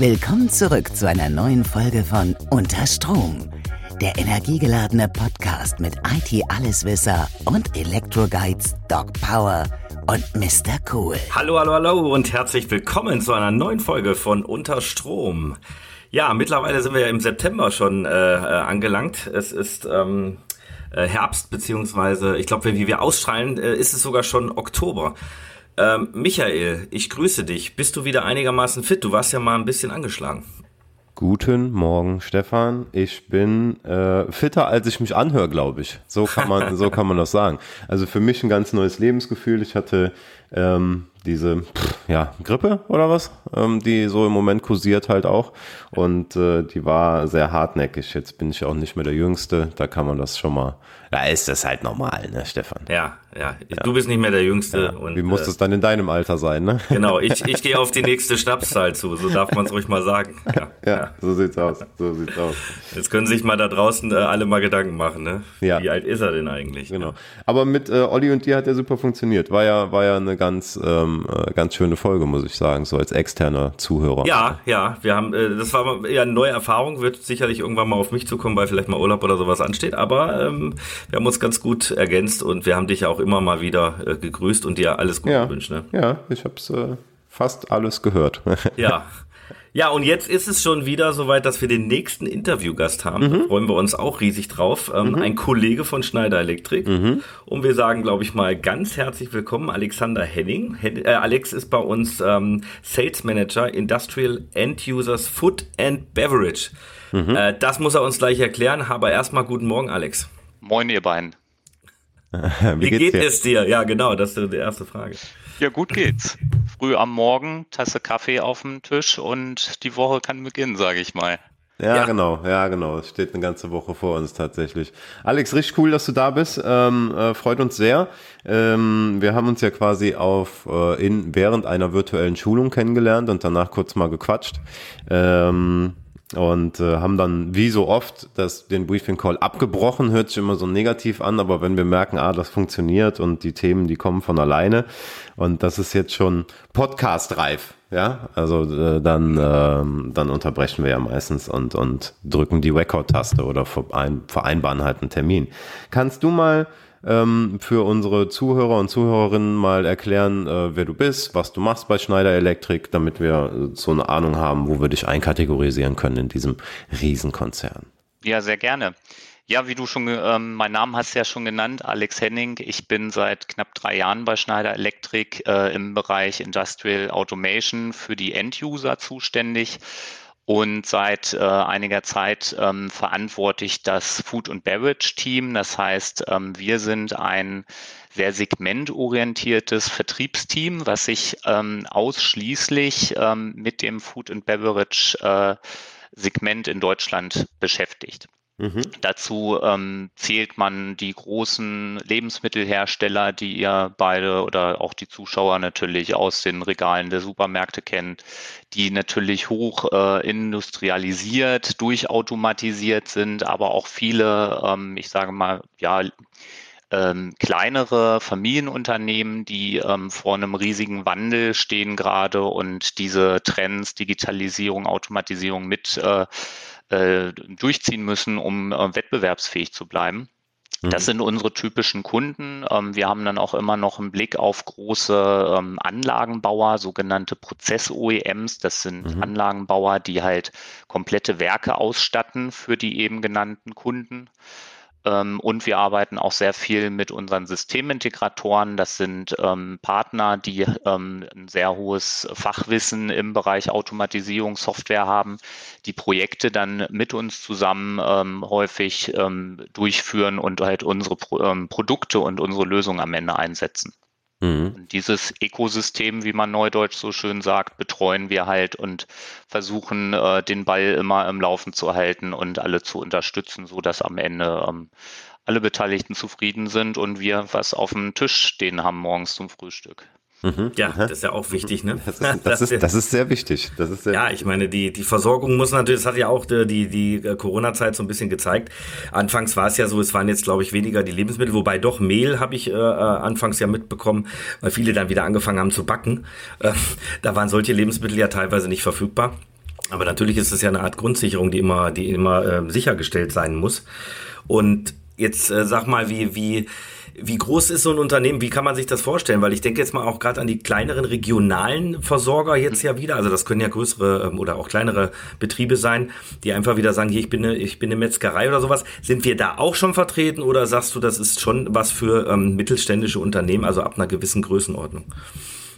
Willkommen zurück zu einer neuen Folge von Unter Strom. Der energiegeladene Podcast mit IT-Alleswisser und Elektro-Guides Doc Power und Mr. Cool. Hallo, hallo, hallo und herzlich willkommen zu einer neuen Folge von Unter Strom. Ja, mittlerweile sind wir ja im September schon äh, äh angelangt. Es ist ähm, äh, Herbst, beziehungsweise ich glaube, wie wir ausstrahlen, äh, ist es sogar schon Oktober. Ähm, Michael, ich grüße dich. Bist du wieder einigermaßen fit? Du warst ja mal ein bisschen angeschlagen. Guten Morgen, Stefan. Ich bin äh, fitter, als ich mich anhöre, glaube ich. So kann man, so kann man das sagen. Also für mich ein ganz neues Lebensgefühl. Ich hatte ähm, diese pff, ja, Grippe oder was, ähm, die so im Moment kursiert halt auch. Und äh, die war sehr hartnäckig. Jetzt bin ich auch nicht mehr der Jüngste. Da kann man das schon mal. Da ist das halt normal, ne, Stefan? Ja, ja. Du bist nicht mehr der Jüngste. Ja. Und, Wie muss äh, es dann in deinem Alter sein, ne? Genau, ich, ich gehe auf die nächste Schnapszahl zu. So darf man es ruhig mal sagen. Ja, ja, ja, so sieht's aus. So sieht's aus. Jetzt können sich mal da draußen äh, alle mal Gedanken machen, ne? Ja. Wie alt ist er denn eigentlich? Genau. Aber mit äh, Olli und dir hat er super funktioniert. War ja, war ja eine ganz, ähm, äh, ganz schöne Folge, muss ich sagen, so als externer Zuhörer. Ja, ja. Wir haben, äh, das war ja eine neue Erfahrung, wird sicherlich irgendwann mal auf mich zukommen, weil vielleicht mal Urlaub oder sowas ansteht. Aber ähm, wir haben uns ganz gut ergänzt und wir haben dich ja auch immer mal wieder äh, gegrüßt und dir alles Gute ja. gewünscht. Ne? Ja, ich habe es äh, fast alles gehört. ja. Ja, und jetzt ist es schon wieder soweit, dass wir den nächsten Interviewgast haben. Mhm. Da freuen wir uns auch riesig drauf. Ähm, mhm. Ein Kollege von Schneider Elektrik. Mhm. Und wir sagen, glaube ich mal, ganz herzlich willkommen, Alexander Henning. Äh, Alex ist bei uns ähm, Sales Manager Industrial End Users Food and Beverage. Mhm. Äh, das muss er uns gleich erklären. Aber erstmal guten Morgen, Alex. Moin, ihr beiden. Wie, Wie geht dir? es dir? Ja, genau, das ist die erste Frage. Ja, gut geht's. Früh am Morgen, Tasse Kaffee auf dem Tisch und die Woche kann beginnen, sage ich mal. Ja, ja, genau, ja, genau. Es steht eine ganze Woche vor uns tatsächlich. Alex, richtig cool, dass du da bist. Ähm, äh, freut uns sehr. Ähm, wir haben uns ja quasi auf äh, in während einer virtuellen Schulung kennengelernt und danach kurz mal gequatscht. Ähm, und äh, haben dann wie so oft das, den Briefing Call abgebrochen, hört sich immer so negativ an, aber wenn wir merken, ah, das funktioniert und die Themen, die kommen von alleine und das ist jetzt schon Podcast-reif, ja, also äh, dann, äh, dann unterbrechen wir ja meistens und, und drücken die Record-Taste oder vereinbaren halt einen Termin. Kannst du mal ähm, für unsere Zuhörer und Zuhörerinnen mal erklären, äh, wer du bist, was du machst bei Schneider Electric, damit wir äh, so eine Ahnung haben, wo wir dich einkategorisieren können in diesem Riesenkonzern. Ja, sehr gerne. Ja, wie du schon, ähm, mein Name hast du ja schon genannt, Alex Henning. Ich bin seit knapp drei Jahren bei Schneider Electric äh, im Bereich Industrial Automation für die End-User zuständig und seit äh, einiger Zeit ähm, verantworte ich das Food und Beverage Team. Das heißt, ähm, wir sind ein sehr segmentorientiertes Vertriebsteam, was sich ähm, ausschließlich ähm, mit dem Food and Beverage äh, Segment in Deutschland beschäftigt. Mhm. Dazu ähm, zählt man die großen Lebensmittelhersteller, die ihr beide oder auch die Zuschauer natürlich aus den Regalen der Supermärkte kennt, die natürlich hoch äh, industrialisiert, durchautomatisiert sind, aber auch viele, ähm, ich sage mal, ja, ähm, kleinere Familienunternehmen, die ähm, vor einem riesigen Wandel stehen gerade und diese Trends, Digitalisierung, Automatisierung mit äh, äh, durchziehen müssen, um äh, wettbewerbsfähig zu bleiben. Das mhm. sind unsere typischen Kunden. Ähm, wir haben dann auch immer noch einen Blick auf große ähm, Anlagenbauer, sogenannte Prozess-OEMs. Das sind mhm. Anlagenbauer, die halt komplette Werke ausstatten für die eben genannten Kunden. Ähm, und wir arbeiten auch sehr viel mit unseren Systemintegratoren. Das sind ähm, Partner, die ähm, ein sehr hohes Fachwissen im Bereich Automatisierung, Software haben, die Projekte dann mit uns zusammen ähm, häufig ähm, durchführen und halt unsere Pro ähm, Produkte und unsere Lösungen am Ende einsetzen. Mhm. Und dieses Ökosystem, wie man neudeutsch so schön sagt, betreuen wir halt und versuchen, äh, den Ball immer im Laufen zu halten und alle zu unterstützen, so dass am Ende ähm, alle Beteiligten zufrieden sind und wir was auf dem Tisch stehen haben morgens zum Frühstück. Mhm. Ja, das ist ja auch wichtig, ne? Das ist, das ist, das ist sehr wichtig. Das ist sehr ja, ich meine, die, die Versorgung muss natürlich, das hat ja auch die, die, die äh, Corona-Zeit so ein bisschen gezeigt. Anfangs war es ja so, es waren jetzt, glaube ich, weniger die Lebensmittel, wobei doch Mehl habe ich äh, äh, anfangs ja mitbekommen, weil viele dann wieder angefangen haben zu backen. Äh, da waren solche Lebensmittel ja teilweise nicht verfügbar. Aber natürlich ist es ja eine Art Grundsicherung, die immer, die immer äh, sichergestellt sein muss. Und jetzt äh, sag mal, wie, wie, wie groß ist so ein Unternehmen? Wie kann man sich das vorstellen? Weil ich denke jetzt mal auch gerade an die kleineren regionalen Versorger jetzt ja wieder. Also das können ja größere ähm, oder auch kleinere Betriebe sein, die einfach wieder sagen, hier, ich bin eine, ich bin eine Metzgerei oder sowas. Sind wir da auch schon vertreten oder sagst du, das ist schon was für ähm, mittelständische Unternehmen, also ab einer gewissen Größenordnung?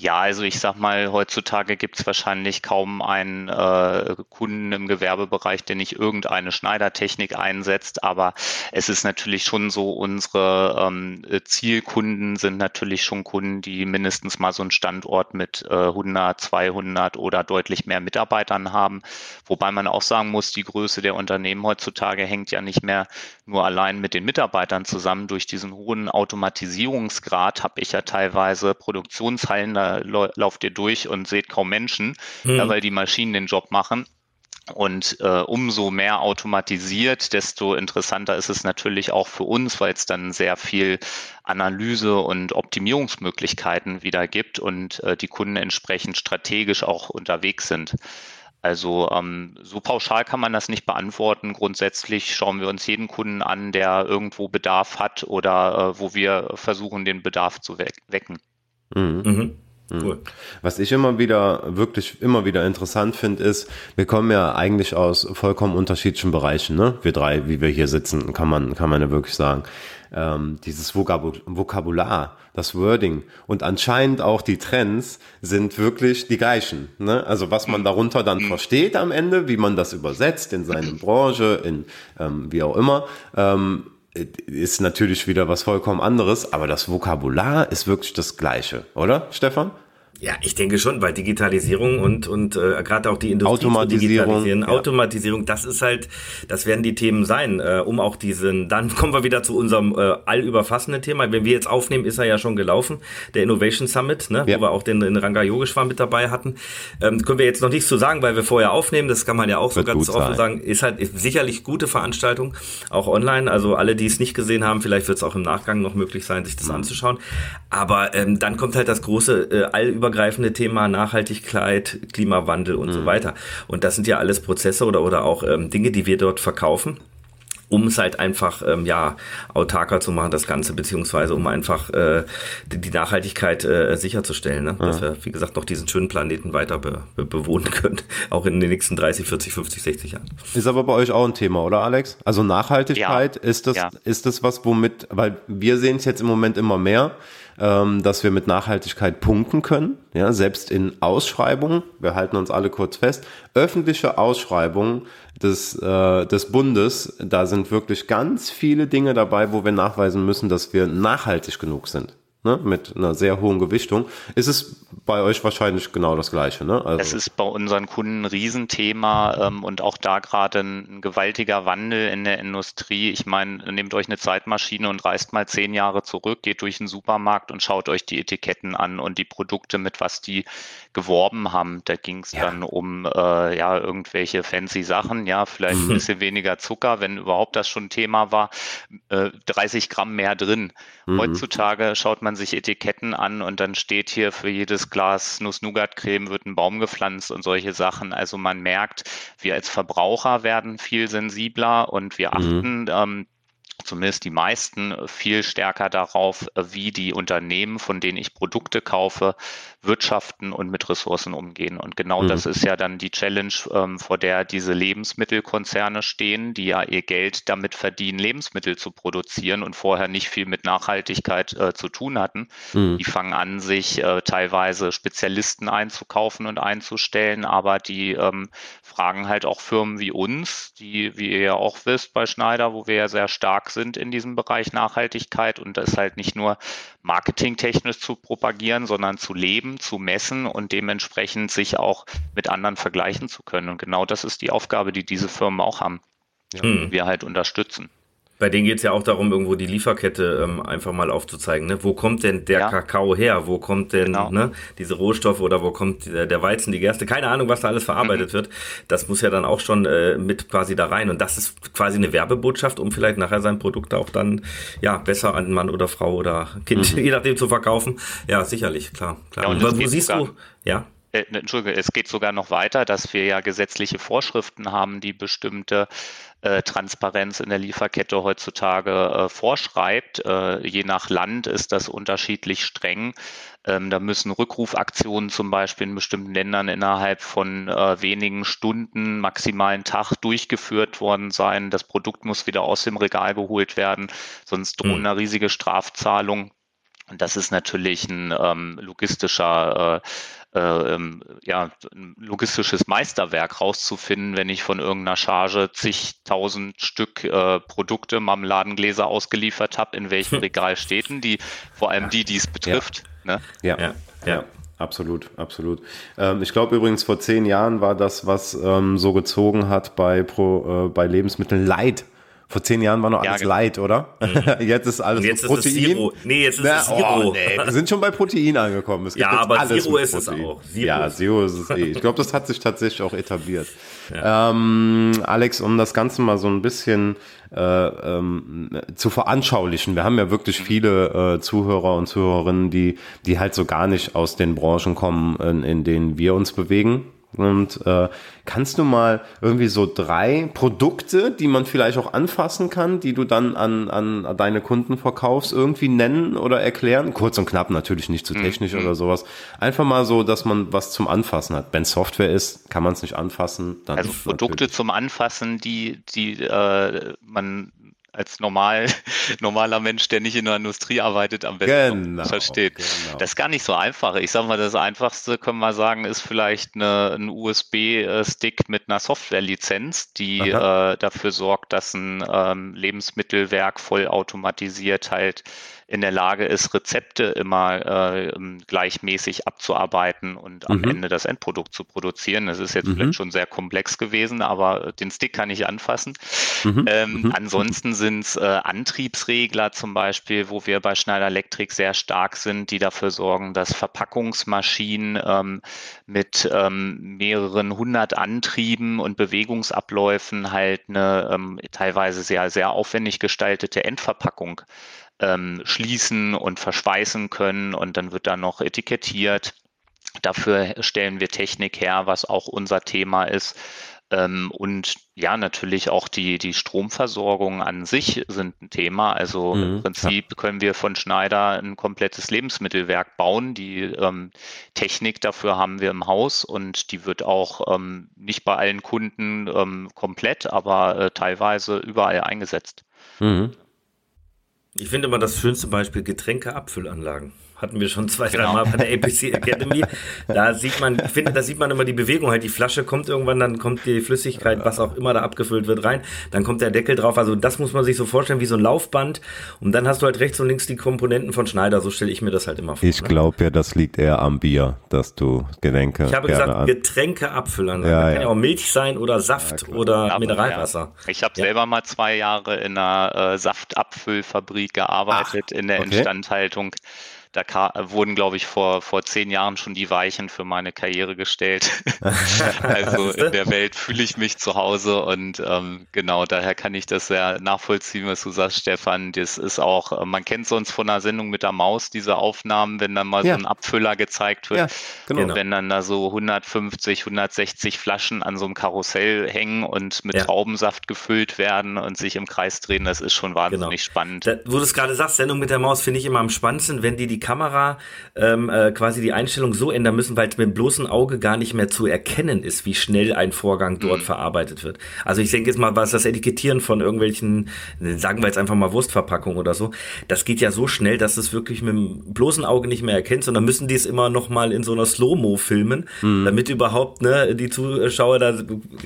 Ja, also ich sag mal, heutzutage gibt es wahrscheinlich kaum einen äh, Kunden im Gewerbebereich, der nicht irgendeine Schneidertechnik einsetzt. Aber es ist natürlich schon so, unsere ähm, Zielkunden sind natürlich schon Kunden, die mindestens mal so einen Standort mit äh, 100, 200 oder deutlich mehr Mitarbeitern haben. Wobei man auch sagen muss, die Größe der Unternehmen heutzutage hängt ja nicht mehr nur allein mit den Mitarbeitern zusammen. Durch diesen hohen Automatisierungsgrad habe ich ja teilweise Produktionshallen, da lauft ihr durch und seht kaum Menschen, mhm. ja, weil die Maschinen den Job machen. Und äh, umso mehr automatisiert, desto interessanter ist es natürlich auch für uns, weil es dann sehr viel Analyse und Optimierungsmöglichkeiten wieder gibt und äh, die Kunden entsprechend strategisch auch unterwegs sind. Also ähm, so pauschal kann man das nicht beantworten. Grundsätzlich schauen wir uns jeden Kunden an, der irgendwo Bedarf hat oder äh, wo wir versuchen, den Bedarf zu we wecken. Mhm. Mhm. Cool. Was ich immer wieder, wirklich immer wieder interessant finde, ist, wir kommen ja eigentlich aus vollkommen unterschiedlichen Bereichen, ne? Wir drei, wie wir hier sitzen, kann man, kann man ja wirklich sagen. Ähm, dieses Vokabular, das Wording und anscheinend auch die Trends sind wirklich die gleichen. Ne? Also was man darunter dann versteht am Ende, wie man das übersetzt in seine Branche, in ähm, wie auch immer, ähm, ist natürlich wieder was vollkommen anderes, aber das Vokabular ist wirklich das gleiche, oder, Stefan? Ja, ich denke schon, weil Digitalisierung und, und äh, gerade auch die Industrie Automatisierung, ja. Automatisierung, das ist halt, das werden die Themen sein, äh, um auch diesen, dann kommen wir wieder zu unserem äh, allüberfassenden Thema. Wenn wir jetzt aufnehmen, ist er ja schon gelaufen, der Innovation Summit, ne, ja. wo wir auch den, den Ranga Yogeshwar mit dabei hatten. Ähm, können wir jetzt noch nichts zu sagen, weil wir vorher aufnehmen, das kann man ja auch Wird so ganz offen sein. sagen, ist halt ist sicherlich gute Veranstaltung, auch online. Also alle, die es nicht gesehen haben, vielleicht wird es auch im Nachgang noch möglich sein, sich das mhm. anzuschauen. Aber ähm, dann kommt halt das große äh, allüber übergreifende Thema Nachhaltigkeit, Klimawandel und mhm. so weiter. Und das sind ja alles Prozesse oder, oder auch ähm, Dinge, die wir dort verkaufen um es halt einfach ähm, ja autarker zu machen das Ganze beziehungsweise um einfach äh, die, die Nachhaltigkeit äh, sicherzustellen, ne? dass ja. wir wie gesagt noch diesen schönen Planeten weiter be, be, bewohnen können, auch in den nächsten 30, 40, 50, 60 Jahren. Ist aber bei euch auch ein Thema, oder Alex? Also Nachhaltigkeit ja. ist das ja. ist das was womit, weil wir sehen es jetzt im Moment immer mehr ähm, dass wir mit Nachhaltigkeit punkten können. Ja, selbst in Ausschreibungen, wir halten uns alle kurz fest, öffentliche Ausschreibungen des, äh, des Bundes, da sind wirklich ganz viele Dinge dabei, wo wir nachweisen müssen, dass wir nachhaltig genug sind ne, mit einer sehr hohen Gewichtung. Ist es bei euch wahrscheinlich genau das Gleiche? Ne? Also es ist bei unseren Kunden ein Riesenthema ähm, und auch da gerade ein, ein, gewaltiger Wandel in der Industrie. Ich meine, nehmt euch eine Zeitmaschine und reist mal zehn Jahre zurück, geht durch den Supermarkt und schaut euch die Etiketten an und die Produkte, mit was die geworben haben. Da ging es ja. dann um äh, ja irgendwelche fancy Sachen, ja, vielleicht mhm. ein bisschen weniger Zucker, wenn überhaupt das schon Thema war, äh, 30 Gramm mehr drin. Mhm. Heutzutage schaut man sich Etiketten an und dann steht hier für jedes Glas Nuss-Nougat-Creme wird ein Baum gepflanzt und solche Sachen. Also man merkt, wir als Verbraucher werden viel sensibler und wir mhm. achten mhm. ähm, zumindest die meisten viel stärker darauf, wie die Unternehmen, von denen ich Produkte kaufe, wirtschaften und mit Ressourcen umgehen. Und genau mhm. das ist ja dann die Challenge, ähm, vor der diese Lebensmittelkonzerne stehen, die ja ihr Geld damit verdienen, Lebensmittel zu produzieren und vorher nicht viel mit Nachhaltigkeit äh, zu tun hatten. Mhm. Die fangen an, sich äh, teilweise Spezialisten einzukaufen und einzustellen, aber die ähm, fragen halt auch Firmen wie uns, die, wie ihr ja auch wisst, bei Schneider, wo wir ja sehr stark sind in diesem Bereich Nachhaltigkeit und das halt nicht nur marketingtechnisch zu propagieren, sondern zu leben, zu messen und dementsprechend sich auch mit anderen vergleichen zu können. Und genau das ist die Aufgabe, die diese Firmen auch haben, ja. die wir halt unterstützen. Bei denen geht es ja auch darum, irgendwo die Lieferkette ähm, einfach mal aufzuzeigen. Ne? Wo kommt denn der ja. Kakao her? Wo kommt denn genau. ne, diese Rohstoffe oder wo kommt der, der, Weizen, die Gerste? Keine Ahnung, was da alles verarbeitet mhm. wird. Das muss ja dann auch schon äh, mit quasi da rein. Und das ist quasi eine Werbebotschaft, um vielleicht nachher sein Produkt auch dann ja besser an Mann oder Frau oder Kind, mhm. je nachdem zu verkaufen. Ja, sicherlich, klar. klar. Ja, und wo siehst du? Ja äh, ne, Entschuldige, es geht sogar noch weiter, dass wir ja gesetzliche Vorschriften haben, die bestimmte äh, Transparenz in der Lieferkette heutzutage äh, vorschreibt. Äh, je nach Land ist das unterschiedlich streng. Ähm, da müssen Rückrufaktionen zum Beispiel in bestimmten Ländern innerhalb von äh, wenigen Stunden, maximalen Tag durchgeführt worden sein. Das Produkt muss wieder aus dem Regal geholt werden, sonst drohen mhm. eine riesige Strafzahlung. Und das ist natürlich ein ähm, logistischer äh, ähm, ja, ein logistisches Meisterwerk rauszufinden, wenn ich von irgendeiner Charge zigtausend Stück äh, Produkte, Marmeladengläser ausgeliefert habe, in welchem Regal steht die, vor allem die, die es betrifft. Ja, ne? ja. ja. ja. Absolut, absolut. Ähm, ich glaube übrigens, vor zehn Jahren war das, was ähm, so gezogen hat bei, Pro, äh, bei Lebensmitteln Leid vor zehn Jahren war noch alles ja, genau. light, oder? Mhm. jetzt ist alles jetzt Protein. Ist Zero. Nee, jetzt ist Na, es Zero. Oh, nee, wir sind schon bei Protein angekommen. ja, aber Zero ist es auch. Zero ja, Zero ist es eh. Ich glaube, das hat sich tatsächlich auch etabliert. Ja. Ähm, Alex, um das Ganze mal so ein bisschen äh, ähm, zu veranschaulichen. Wir haben ja wirklich mhm. viele äh, Zuhörer und Zuhörerinnen, die, die halt so gar nicht aus den Branchen kommen, in, in denen wir uns bewegen. Und äh, kannst du mal irgendwie so drei Produkte, die man vielleicht auch anfassen kann, die du dann an, an deine Kunden verkaufst, irgendwie nennen oder erklären? Kurz und knapp, natürlich nicht zu technisch mhm. oder sowas. Einfach mal so, dass man was zum Anfassen hat. Wenn Software ist, kann man es nicht anfassen. also Produkte zum Anfassen, die, die äh, man als normal, normaler Mensch, der nicht in der Industrie arbeitet, am besten genau, versteht. Genau. Das ist gar nicht so einfach. Ich sage mal, das Einfachste, können wir sagen, ist vielleicht eine, ein USB-Stick mit einer Software-Lizenz, die äh, dafür sorgt, dass ein ähm, Lebensmittelwerk vollautomatisiert halt in der Lage ist, Rezepte immer äh, gleichmäßig abzuarbeiten und am mhm. Ende das Endprodukt zu produzieren. Das ist jetzt mhm. vielleicht schon sehr komplex gewesen, aber den Stick kann ich anfassen. Mhm. Ähm, mhm. ansonsten sind es äh, Antriebsregler zum Beispiel, wo wir bei Schneider Electric sehr stark sind, die dafür sorgen, dass Verpackungsmaschinen ähm, mit ähm, mehreren hundert Antrieben und Bewegungsabläufen halt eine ähm, teilweise sehr, sehr aufwendig gestaltete Endverpackung ähm, schließen und verschweißen können und dann wird da noch etikettiert. Dafür stellen wir Technik her, was auch unser Thema ist. Ähm, und ja, natürlich auch die, die Stromversorgung an sich sind ein Thema. Also mhm, im Prinzip ja. können wir von Schneider ein komplettes Lebensmittelwerk bauen. Die ähm, Technik dafür haben wir im Haus und die wird auch ähm, nicht bei allen Kunden ähm, komplett, aber äh, teilweise überall eingesetzt. Mhm. Ich finde immer das schönste Beispiel Getränkeabfüllanlagen hatten wir schon zwei, genau. drei Mal bei der APC Academy. Da sieht man, ich finde, da sieht man immer die Bewegung halt. Die Flasche kommt irgendwann, dann kommt die Flüssigkeit, was auch immer da abgefüllt wird, rein. Dann kommt der Deckel drauf. Also das muss man sich so vorstellen wie so ein Laufband. Und dann hast du halt rechts und links die Komponenten von Schneider. So stelle ich mir das halt immer vor. Ich ne? glaube ja, das liegt eher am Bier, dass du Getränke. Ich habe gesagt, an. Getränke abfüllen. Ja, kann ja auch Milch sein oder Saft ja, oder Mineralwasser. Ich habe selber mal zwei Jahre in einer äh, Saftabfüllfabrik gearbeitet, Ach, in der okay. Instandhaltung. Da wurden, glaube ich, vor, vor zehn Jahren schon die Weichen für meine Karriere gestellt. also in der Welt fühle ich mich zu Hause und ähm, genau daher kann ich das sehr nachvollziehen, was du sagst, Stefan. Das ist auch, äh, man kennt sonst von einer Sendung mit der Maus, diese Aufnahmen, wenn dann mal ja. so ein Abfüller gezeigt wird. Ja, genau. Und wenn dann da so 150, 160 Flaschen an so einem Karussell hängen und mit ja. Traubensaft gefüllt werden und sich im Kreis drehen, das ist schon wahnsinnig genau. spannend. Da, wo du es gerade sagst, Sendung mit der Maus finde ich immer am spannendsten, wenn die die Kamera ähm, äh, quasi die Einstellung so ändern müssen, weil es mit dem bloßen Auge gar nicht mehr zu erkennen ist, wie schnell ein Vorgang dort mhm. verarbeitet wird. Also ich denke jetzt mal, was das Etikettieren von irgendwelchen, sagen wir jetzt einfach mal Wurstverpackungen oder so, das geht ja so schnell, dass es wirklich mit dem bloßen Auge nicht mehr erkennt, sondern müssen die es immer noch mal in so einer Slow-Mo filmen, mhm. damit überhaupt ne, die Zuschauer da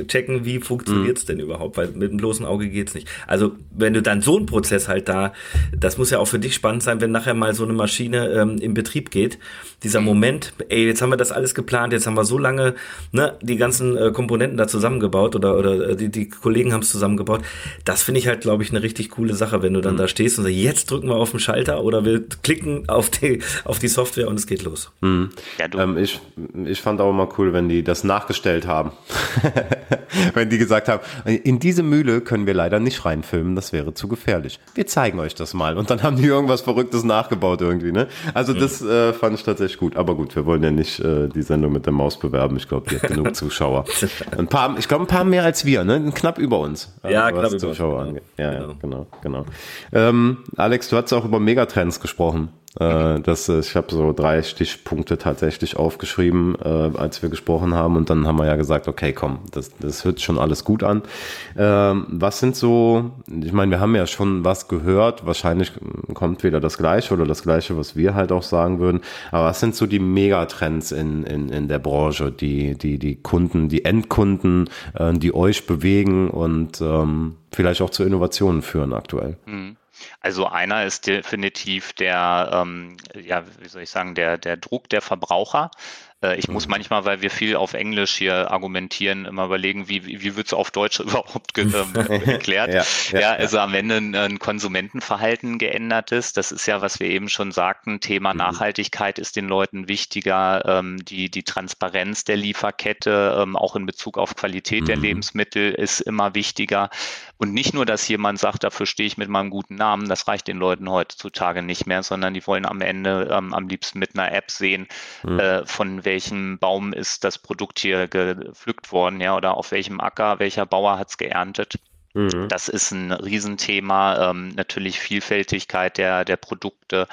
checken, wie funktioniert es mhm. denn überhaupt, weil mit dem bloßen Auge geht's nicht. Also wenn du dann so einen Prozess halt da, das muss ja auch für dich spannend sein, wenn nachher mal so eine Maschine ähm, in Betrieb geht. Dieser Moment, ey, jetzt haben wir das alles geplant, jetzt haben wir so lange ne, die ganzen äh, Komponenten da zusammengebaut oder, oder äh, die, die Kollegen haben es zusammengebaut. Das finde ich halt, glaube ich, eine richtig coole Sache, wenn du dann mhm. da stehst und sagst, jetzt drücken wir auf den Schalter oder wir klicken auf die, auf die Software und es geht los. Mhm. Ja, ähm, ich, ich fand auch immer cool, wenn die das nachgestellt haben. wenn die gesagt haben, in diese Mühle können wir leider nicht reinfilmen, das wäre zu gefährlich. Wir zeigen euch das mal. Und dann haben die irgendwas Verrücktes nachgebaut irgendwie, ne? Also das äh, fand ich tatsächlich gut. Aber gut, wir wollen ja nicht äh, die Sendung mit der Maus bewerben. Ich glaube, die hat genug Zuschauer. Ein paar, ich glaube, ein paar mehr als wir, ne? Knapp über uns. Ja, knapp über Zuschauer uns. Angeht. Ja, genau. ja, genau, genau. Ähm, Alex, du hast auch über Megatrends gesprochen. Äh, das, ich habe so drei Stichpunkte tatsächlich aufgeschrieben, äh, als wir gesprochen haben. Und dann haben wir ja gesagt, okay, komm, das, das hört schon alles gut an. Ähm, was sind so, ich meine, wir haben ja schon was gehört. Wahrscheinlich kommt wieder das Gleiche oder das Gleiche, was wir halt auch sagen würden. Aber was sind so die Megatrends in, in, in der Branche, die, die, die Kunden, die Endkunden, äh, die euch bewegen und ähm, vielleicht auch zu Innovationen führen aktuell? Mhm. Also einer ist definitiv der, ähm, ja, wie soll ich sagen, der, der Druck der Verbraucher. Äh, ich muss mhm. manchmal, weil wir viel auf Englisch hier argumentieren, immer überlegen, wie, wie wird es auf Deutsch überhaupt ähm, erklärt. ja, ja, ja, also am Ende ein, ein Konsumentenverhalten geändert ist. Das ist ja, was wir eben schon sagten, Thema mhm. Nachhaltigkeit ist den Leuten wichtiger, ähm, die, die Transparenz der Lieferkette, ähm, auch in Bezug auf Qualität mhm. der Lebensmittel ist immer wichtiger. Und nicht nur, dass jemand sagt, dafür stehe ich mit meinem guten Namen, das reicht den Leuten heutzutage nicht mehr, sondern die wollen am Ende ähm, am liebsten mit einer App sehen, mhm. äh, von welchem Baum ist das Produkt hier gepflückt worden, ja, oder auf welchem Acker, welcher Bauer hat es geerntet. Mhm. Das ist ein Riesenthema. Ähm, natürlich Vielfältigkeit der, der Produkte.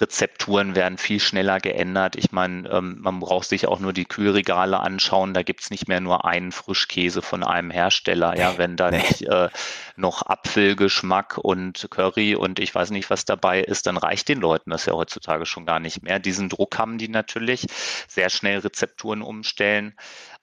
Rezepturen werden viel schneller geändert. Ich meine, ähm, man braucht sich auch nur die Kühlregale anschauen. Da gibt es nicht mehr nur einen Frischkäse von einem Hersteller. Ja, wenn da nee. nicht äh, noch Apfelgeschmack und Curry und ich weiß nicht, was dabei ist, dann reicht den Leuten das ja heutzutage schon gar nicht mehr. Diesen Druck haben die natürlich. Sehr schnell Rezepturen umstellen.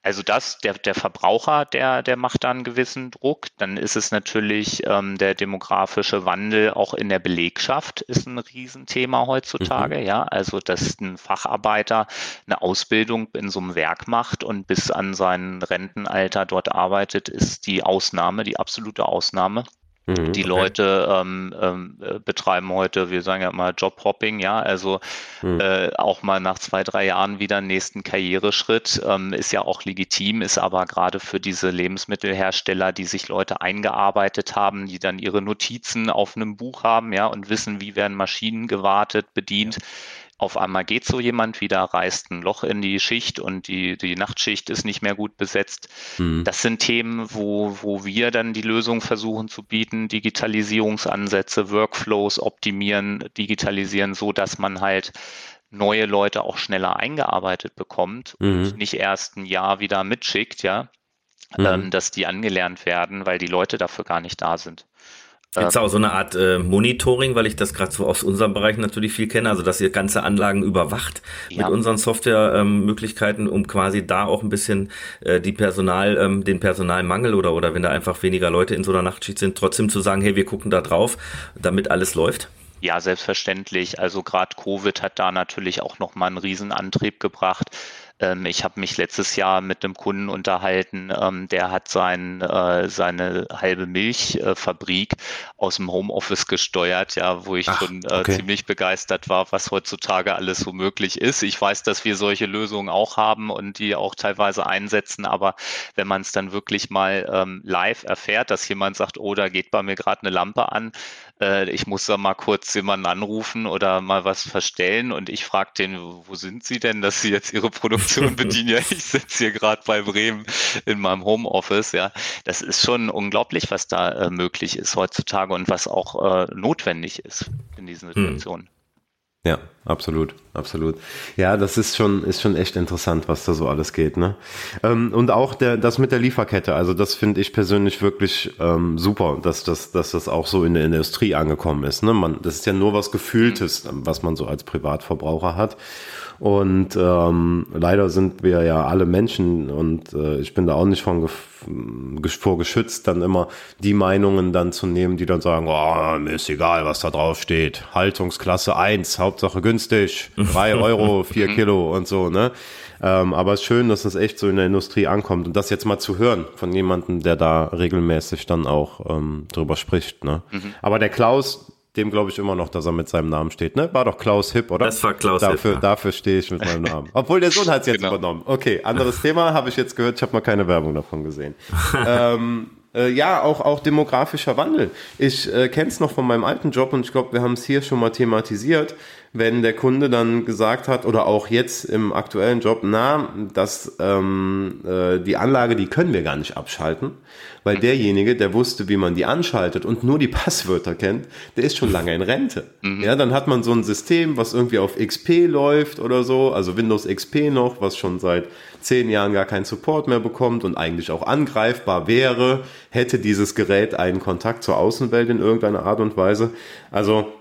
Also das, der, der Verbraucher, der, der macht da einen gewissen Druck. Dann ist es natürlich ähm, der demografische Wandel auch in der Belegschaft ist ein Riesenthema heutzutage. Mhm. Ja, also dass ein Facharbeiter eine Ausbildung in so einem Werk macht und bis an sein Rentenalter dort arbeitet, ist die Ausnahme, die absolute Ausnahme. Mhm, die okay. Leute ähm, ähm, äh, betreiben heute, wir sagen ja immer Jobhopping, ja, also mhm. äh, auch mal nach zwei, drei Jahren wieder einen nächsten Karriereschritt, ähm, ist ja auch legitim, ist aber gerade für diese Lebensmittelhersteller, die sich Leute eingearbeitet haben, die dann ihre Notizen auf einem Buch haben, ja, und wissen, wie werden Maschinen gewartet, bedient. Ja auf einmal geht so jemand wieder, reißt ein Loch in die Schicht und die, die Nachtschicht ist nicht mehr gut besetzt. Mhm. Das sind Themen, wo, wo wir dann die Lösung versuchen zu bieten, Digitalisierungsansätze, Workflows optimieren, digitalisieren, so dass man halt neue Leute auch schneller eingearbeitet bekommt mhm. und nicht erst ein Jahr wieder mitschickt, ja, mhm. ähm, dass die angelernt werden, weil die Leute dafür gar nicht da sind. Gibt es auch so eine Art äh, Monitoring, weil ich das gerade so aus unserem Bereich natürlich viel kenne, also dass ihr ganze Anlagen überwacht ja. mit unseren Softwaremöglichkeiten, ähm, um quasi da auch ein bisschen äh, die Personal, ähm, den Personalmangel oder oder wenn da einfach weniger Leute in so einer Nachtschicht sind, trotzdem zu sagen, hey, wir gucken da drauf, damit alles läuft? Ja, selbstverständlich. Also gerade Covid hat da natürlich auch nochmal einen Riesenantrieb gebracht. Ähm, ich habe mich letztes Jahr mit einem Kunden unterhalten, ähm, der hat sein, äh, seine halbe Milchfabrik aus dem Homeoffice gesteuert, ja, wo ich Ach, schon äh, okay. ziemlich begeistert war, was heutzutage alles so möglich ist. Ich weiß, dass wir solche Lösungen auch haben und die auch teilweise einsetzen, aber wenn man es dann wirklich mal ähm, live erfährt, dass jemand sagt, oh, da geht bei mir gerade eine Lampe an, äh, ich muss da mal kurz jemanden anrufen oder mal was verstellen und ich frage den, wo sind Sie denn, dass Sie jetzt Ihre Produktion bedienen? ja, ich sitze hier gerade bei Bremen in meinem Homeoffice. Ja, das ist schon unglaublich, was da äh, möglich ist heutzutage und was auch äh, notwendig ist in diesen hm. Ja, absolut, absolut. Ja, das ist schon, ist schon echt interessant, was da so alles geht, ne? Ähm, und auch der, das mit der Lieferkette, also das finde ich persönlich wirklich ähm, super, dass, dass, dass das auch so in der Industrie angekommen ist. Ne? Man, das ist ja nur was Gefühltes, was man so als Privatverbraucher hat. Und ähm, leider sind wir ja alle Menschen und äh, ich bin da auch nicht von vor geschützt, dann immer die Meinungen dann zu nehmen, die dann sagen, oh, mir ist egal, was da drauf steht. Haltungsklasse 1, Hauptsache günstig, 3 Euro, 4 Kilo und so, ne? Ähm, aber es ist schön, dass das echt so in der Industrie ankommt und das jetzt mal zu hören von jemandem, der da regelmäßig dann auch ähm, drüber spricht. Ne? Mhm. Aber der Klaus, dem glaube ich immer noch, dass er mit seinem Namen steht. Ne? War doch Klaus Hipp, oder? Das war Klaus dafür, Hipp. Ja. Dafür stehe ich mit meinem Namen. Obwohl der Sohn hat es jetzt genau. übernommen. Okay, anderes Thema, habe ich jetzt gehört. Ich habe noch keine Werbung davon gesehen. ähm, äh, ja, auch, auch demografischer Wandel. Ich äh, kenne es noch von meinem alten Job und ich glaube, wir haben es hier schon mal thematisiert. Wenn der Kunde dann gesagt hat, oder auch jetzt im aktuellen Job, na, dass ähm, äh, die Anlage, die können wir gar nicht abschalten, weil derjenige, der wusste, wie man die anschaltet und nur die Passwörter kennt, der ist schon lange in Rente. Mhm. Ja, dann hat man so ein System, was irgendwie auf XP läuft oder so, also Windows XP noch, was schon seit zehn Jahren gar keinen Support mehr bekommt und eigentlich auch angreifbar wäre, hätte dieses Gerät einen Kontakt zur Außenwelt in irgendeiner Art und Weise. Also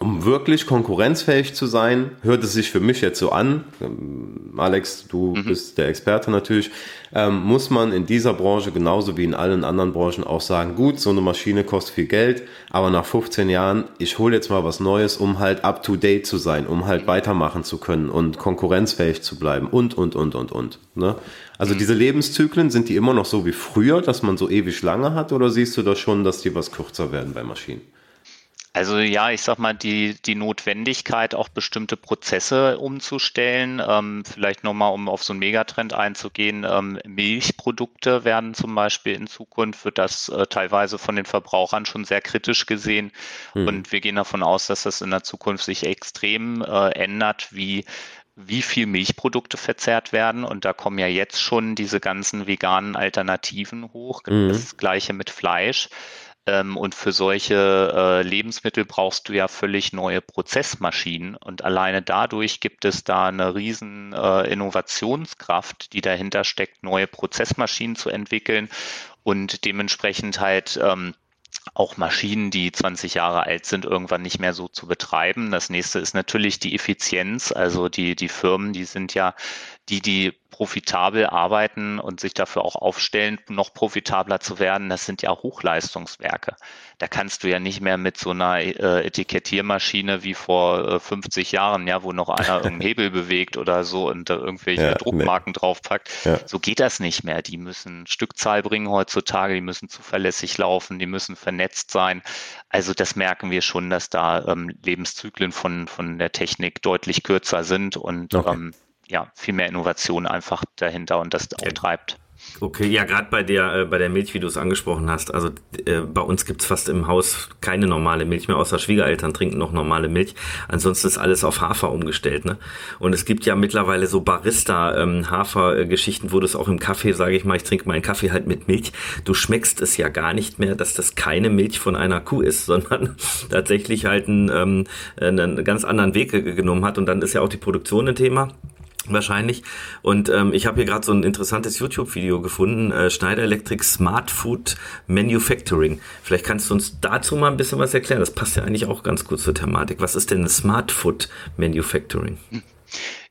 um wirklich konkurrenzfähig zu sein, hört es sich für mich jetzt so an, ähm, Alex, du mhm. bist der Experte natürlich, ähm, muss man in dieser Branche genauso wie in allen anderen Branchen auch sagen, gut, so eine Maschine kostet viel Geld, aber nach 15 Jahren, ich hole jetzt mal was Neues, um halt up-to-date zu sein, um halt mhm. weitermachen zu können und konkurrenzfähig zu bleiben und, und, und, und, und. Ne? Also mhm. diese Lebenszyklen, sind die immer noch so wie früher, dass man so ewig lange hat oder siehst du da schon, dass die was kürzer werden bei Maschinen? Also ja, ich sag mal, die, die Notwendigkeit, auch bestimmte Prozesse umzustellen, ähm, vielleicht nochmal, um auf so einen Megatrend einzugehen, ähm, Milchprodukte werden zum Beispiel in Zukunft, wird das äh, teilweise von den Verbrauchern schon sehr kritisch gesehen. Hm. Und wir gehen davon aus, dass das in der Zukunft sich extrem äh, ändert, wie wie viel Milchprodukte verzehrt werden. Und da kommen ja jetzt schon diese ganzen veganen Alternativen hoch. Mhm. Das gleiche mit Fleisch. Ähm, und für solche äh, Lebensmittel brauchst du ja völlig neue Prozessmaschinen. Und alleine dadurch gibt es da eine riesen äh, Innovationskraft, die dahinter steckt, neue Prozessmaschinen zu entwickeln und dementsprechend halt ähm, auch Maschinen, die 20 Jahre alt sind, irgendwann nicht mehr so zu betreiben. Das nächste ist natürlich die Effizienz. Also die, die Firmen, die sind ja die, die profitabel arbeiten und sich dafür auch aufstellen, noch profitabler zu werden, das sind ja Hochleistungswerke. Da kannst du ja nicht mehr mit so einer äh, Etikettiermaschine wie vor äh, 50 Jahren, ja, wo noch einer irgendeinen Hebel bewegt oder so und da irgendwelche ja, Druckmarken nee. draufpackt. Ja. So geht das nicht mehr. Die müssen Stückzahl bringen heutzutage, die müssen zuverlässig laufen, die müssen vernetzt sein. Also das merken wir schon, dass da ähm, Lebenszyklen von, von der Technik deutlich kürzer sind und okay. ähm, ja, viel mehr Innovation einfach dahinter und das auch treibt. Okay, ja, gerade bei der äh, bei der Milch, wie du es angesprochen hast, also äh, bei uns gibt's fast im Haus keine normale Milch mehr, außer Schwiegereltern trinken noch normale Milch. Ansonsten ist alles auf Hafer umgestellt, ne? Und es gibt ja mittlerweile so Barista-Hafer-Geschichten, ähm, wo du es auch im Kaffee, sage ich mal, ich trinke meinen Kaffee halt mit Milch. Du schmeckst es ja gar nicht mehr, dass das keine Milch von einer Kuh ist, sondern tatsächlich halt einen, ähm, einen ganz anderen Weg genommen hat. Und dann ist ja auch die Produktion ein Thema wahrscheinlich. Und ähm, ich habe hier gerade so ein interessantes YouTube-Video gefunden, äh, Schneider Electric Smart Food Manufacturing. Vielleicht kannst du uns dazu mal ein bisschen was erklären. Das passt ja eigentlich auch ganz gut zur Thematik. Was ist denn Smart Food Manufacturing?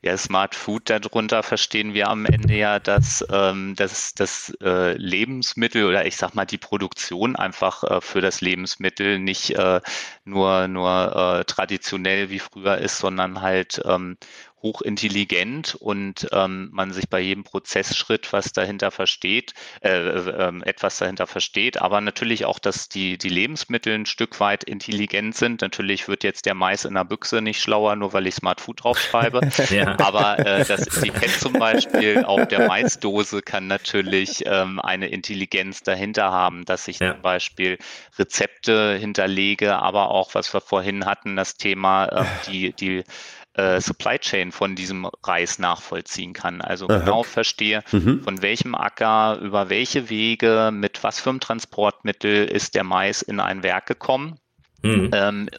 Ja, Smart Food, darunter verstehen wir am Ende ja, dass, ähm, dass das äh, Lebensmittel oder ich sag mal die Produktion einfach äh, für das Lebensmittel nicht äh, nur, nur äh, traditionell wie früher ist, sondern halt ähm, hochintelligent und ähm, man sich bei jedem Prozessschritt was dahinter versteht, äh, äh, etwas dahinter versteht, aber natürlich auch, dass die, die Lebensmittel ein Stück weit intelligent sind. Natürlich wird jetzt der Mais in der Büchse nicht schlauer, nur weil ich Smart Food draufschreibe. ja. Aber äh, das Etikett zum Beispiel auf der Maisdose kann natürlich ähm, eine Intelligenz dahinter haben, dass ich ja. zum Beispiel Rezepte hinterlege, aber auch, was wir vorhin hatten, das Thema, äh, die, die äh, Supply Chain von diesem Reis nachvollziehen kann. Also Aha. genau verstehe, mhm. von welchem Acker, über welche Wege, mit was für einem Transportmittel ist der Mais in ein Werk gekommen. Mhm. Ähm,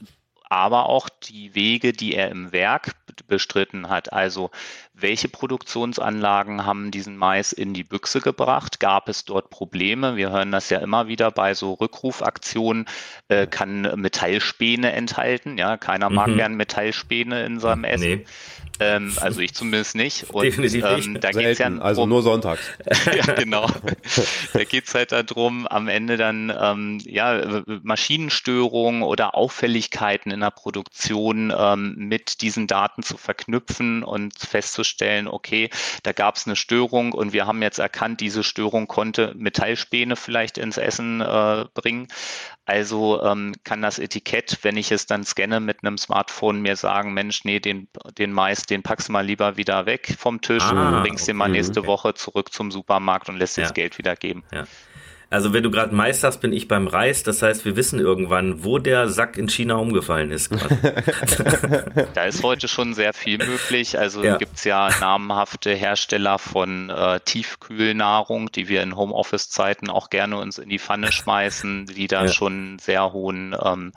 aber auch die Wege, die er im Werk bestritten hat. Also welche Produktionsanlagen haben diesen Mais in die Büchse gebracht? Gab es dort Probleme? Wir hören das ja immer wieder bei so Rückrufaktionen, äh, kann Metallspäne enthalten. Ja, keiner mag mhm. gern Metallspäne in seinem Essen. Nee. Ähm, also ich zumindest nicht. Und, Definitiv ähm, nicht. Da geht's ja also drum, also nur sonntags. ja, genau. da geht's halt darum, am Ende dann ähm, ja, Maschinenstörungen oder Auffälligkeiten in der Produktion ähm, mit diesen Daten zu verknüpfen und festzustellen, okay, da gab es eine Störung und wir haben jetzt erkannt, diese Störung konnte Metallspäne vielleicht ins Essen äh, bringen. Also ähm, kann das Etikett, wenn ich es dann scanne mit einem Smartphone, mir sagen, Mensch, nee, den, den Mais, den packst du mal lieber wieder weg vom Tisch, ah, bringst okay. den mal nächste. Woche zurück zum Supermarkt und lässt ja. das Geld wieder geben. Ja. Also wenn du gerade Mais sagst, bin ich beim Reis. Das heißt, wir wissen irgendwann, wo der Sack in China umgefallen ist. da ist heute schon sehr viel möglich. Also ja. gibt es ja namhafte Hersteller von äh, Tiefkühlnahrung, die wir in Homeoffice-Zeiten auch gerne uns in die Pfanne schmeißen, die da ja. schon sehr hohen ähm,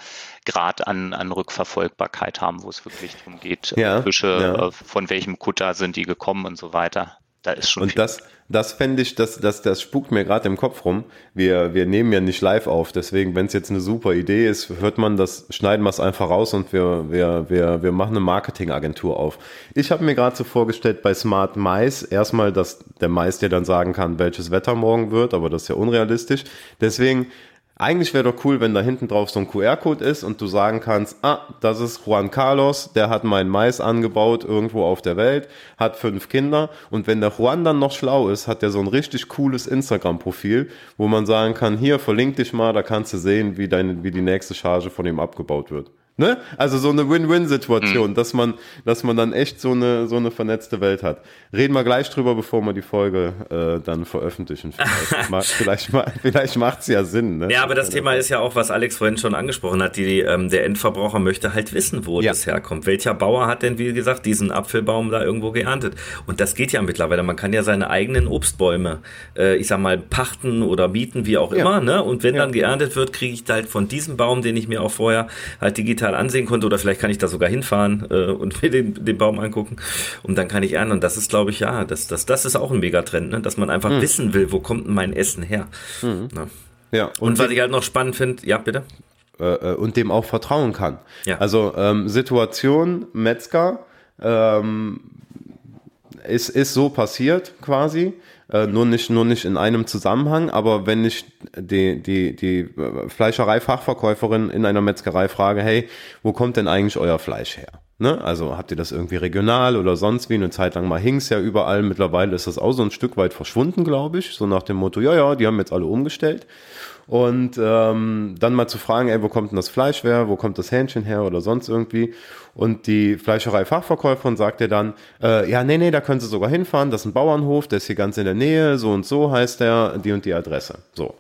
Grad an, an Rückverfolgbarkeit haben, wo es wirklich darum geht, ja. Fische, äh, von welchem Kutter sind die gekommen und so weiter. Da ist schon und viel. das, das fände ich, das, das, das spukt mir gerade im Kopf rum. Wir, wir nehmen ja nicht live auf, deswegen, wenn es jetzt eine super Idee ist, hört man das, schneiden wir es einfach raus und wir, wir, wir, wir machen eine Marketingagentur auf. Ich habe mir gerade so vorgestellt bei Smart Mais, erstmal, dass der Mais dir dann sagen kann, welches Wetter morgen wird, aber das ist ja unrealistisch. Deswegen eigentlich wäre doch cool, wenn da hinten drauf so ein QR-Code ist und du sagen kannst, ah, das ist Juan Carlos, der hat meinen Mais angebaut irgendwo auf der Welt, hat fünf Kinder und wenn der Juan dann noch schlau ist, hat der so ein richtig cooles Instagram-Profil, wo man sagen kann, hier, verlink dich mal, da kannst du sehen, wie, deine, wie die nächste Charge von ihm abgebaut wird. Ne? Also so eine Win-Win-Situation, mhm. dass man, dass man dann echt so eine, so eine vernetzte Welt hat. Reden wir gleich drüber, bevor wir die Folge äh, dann veröffentlichen. Vielleicht, vielleicht, vielleicht macht es ja Sinn. Ne? Ja, aber das Thema ist ja auch, was Alex vorhin schon angesprochen hat. Die, ähm, der Endverbraucher möchte halt wissen, wo ja. das herkommt. Welcher Bauer hat denn, wie gesagt, diesen Apfelbaum da irgendwo geerntet? Und das geht ja mittlerweile. Man kann ja seine eigenen Obstbäume, äh, ich sag mal, pachten oder mieten, wie auch ja. immer. Ne? Und wenn ja. dann geerntet wird, kriege ich halt von diesem Baum, den ich mir auch vorher halt digital digital ansehen konnte oder vielleicht kann ich da sogar hinfahren äh, und mir den, den Baum angucken und dann kann ich ernten. Und das ist, glaube ich, ja, das, das, das ist auch ein Megatrend, ne? dass man einfach hm. wissen will, wo kommt mein Essen her. Hm. Ja. ja. Und, und was ich halt noch spannend finde, ja, bitte. Äh, äh, und dem auch vertrauen kann. Ja. Also ähm, Situation, Metzger, ähm, ist, ist so passiert quasi. Äh, nur nicht nur nicht in einem Zusammenhang, aber wenn ich die die die Fleischerei-Fachverkäuferin in einer Metzgerei frage, hey, wo kommt denn eigentlich euer Fleisch her? Ne? Also habt ihr das irgendwie regional oder sonst wie? Eine Zeit lang mal hing's ja überall. Mittlerweile ist das auch so ein Stück weit verschwunden, glaube ich. So nach dem Motto, ja, ja, die haben jetzt alle umgestellt. Und ähm, dann mal zu fragen, ey, wo kommt denn das Fleisch her? Wo kommt das Hähnchen her oder sonst irgendwie? Und die Fleischerei-Fachverkäuferin sagt dir dann, äh, ja, nee, nee, da können Sie sogar hinfahren. Das ist ein Bauernhof, der ist hier ganz in der Nähe. So und so heißt der, die und die Adresse. So.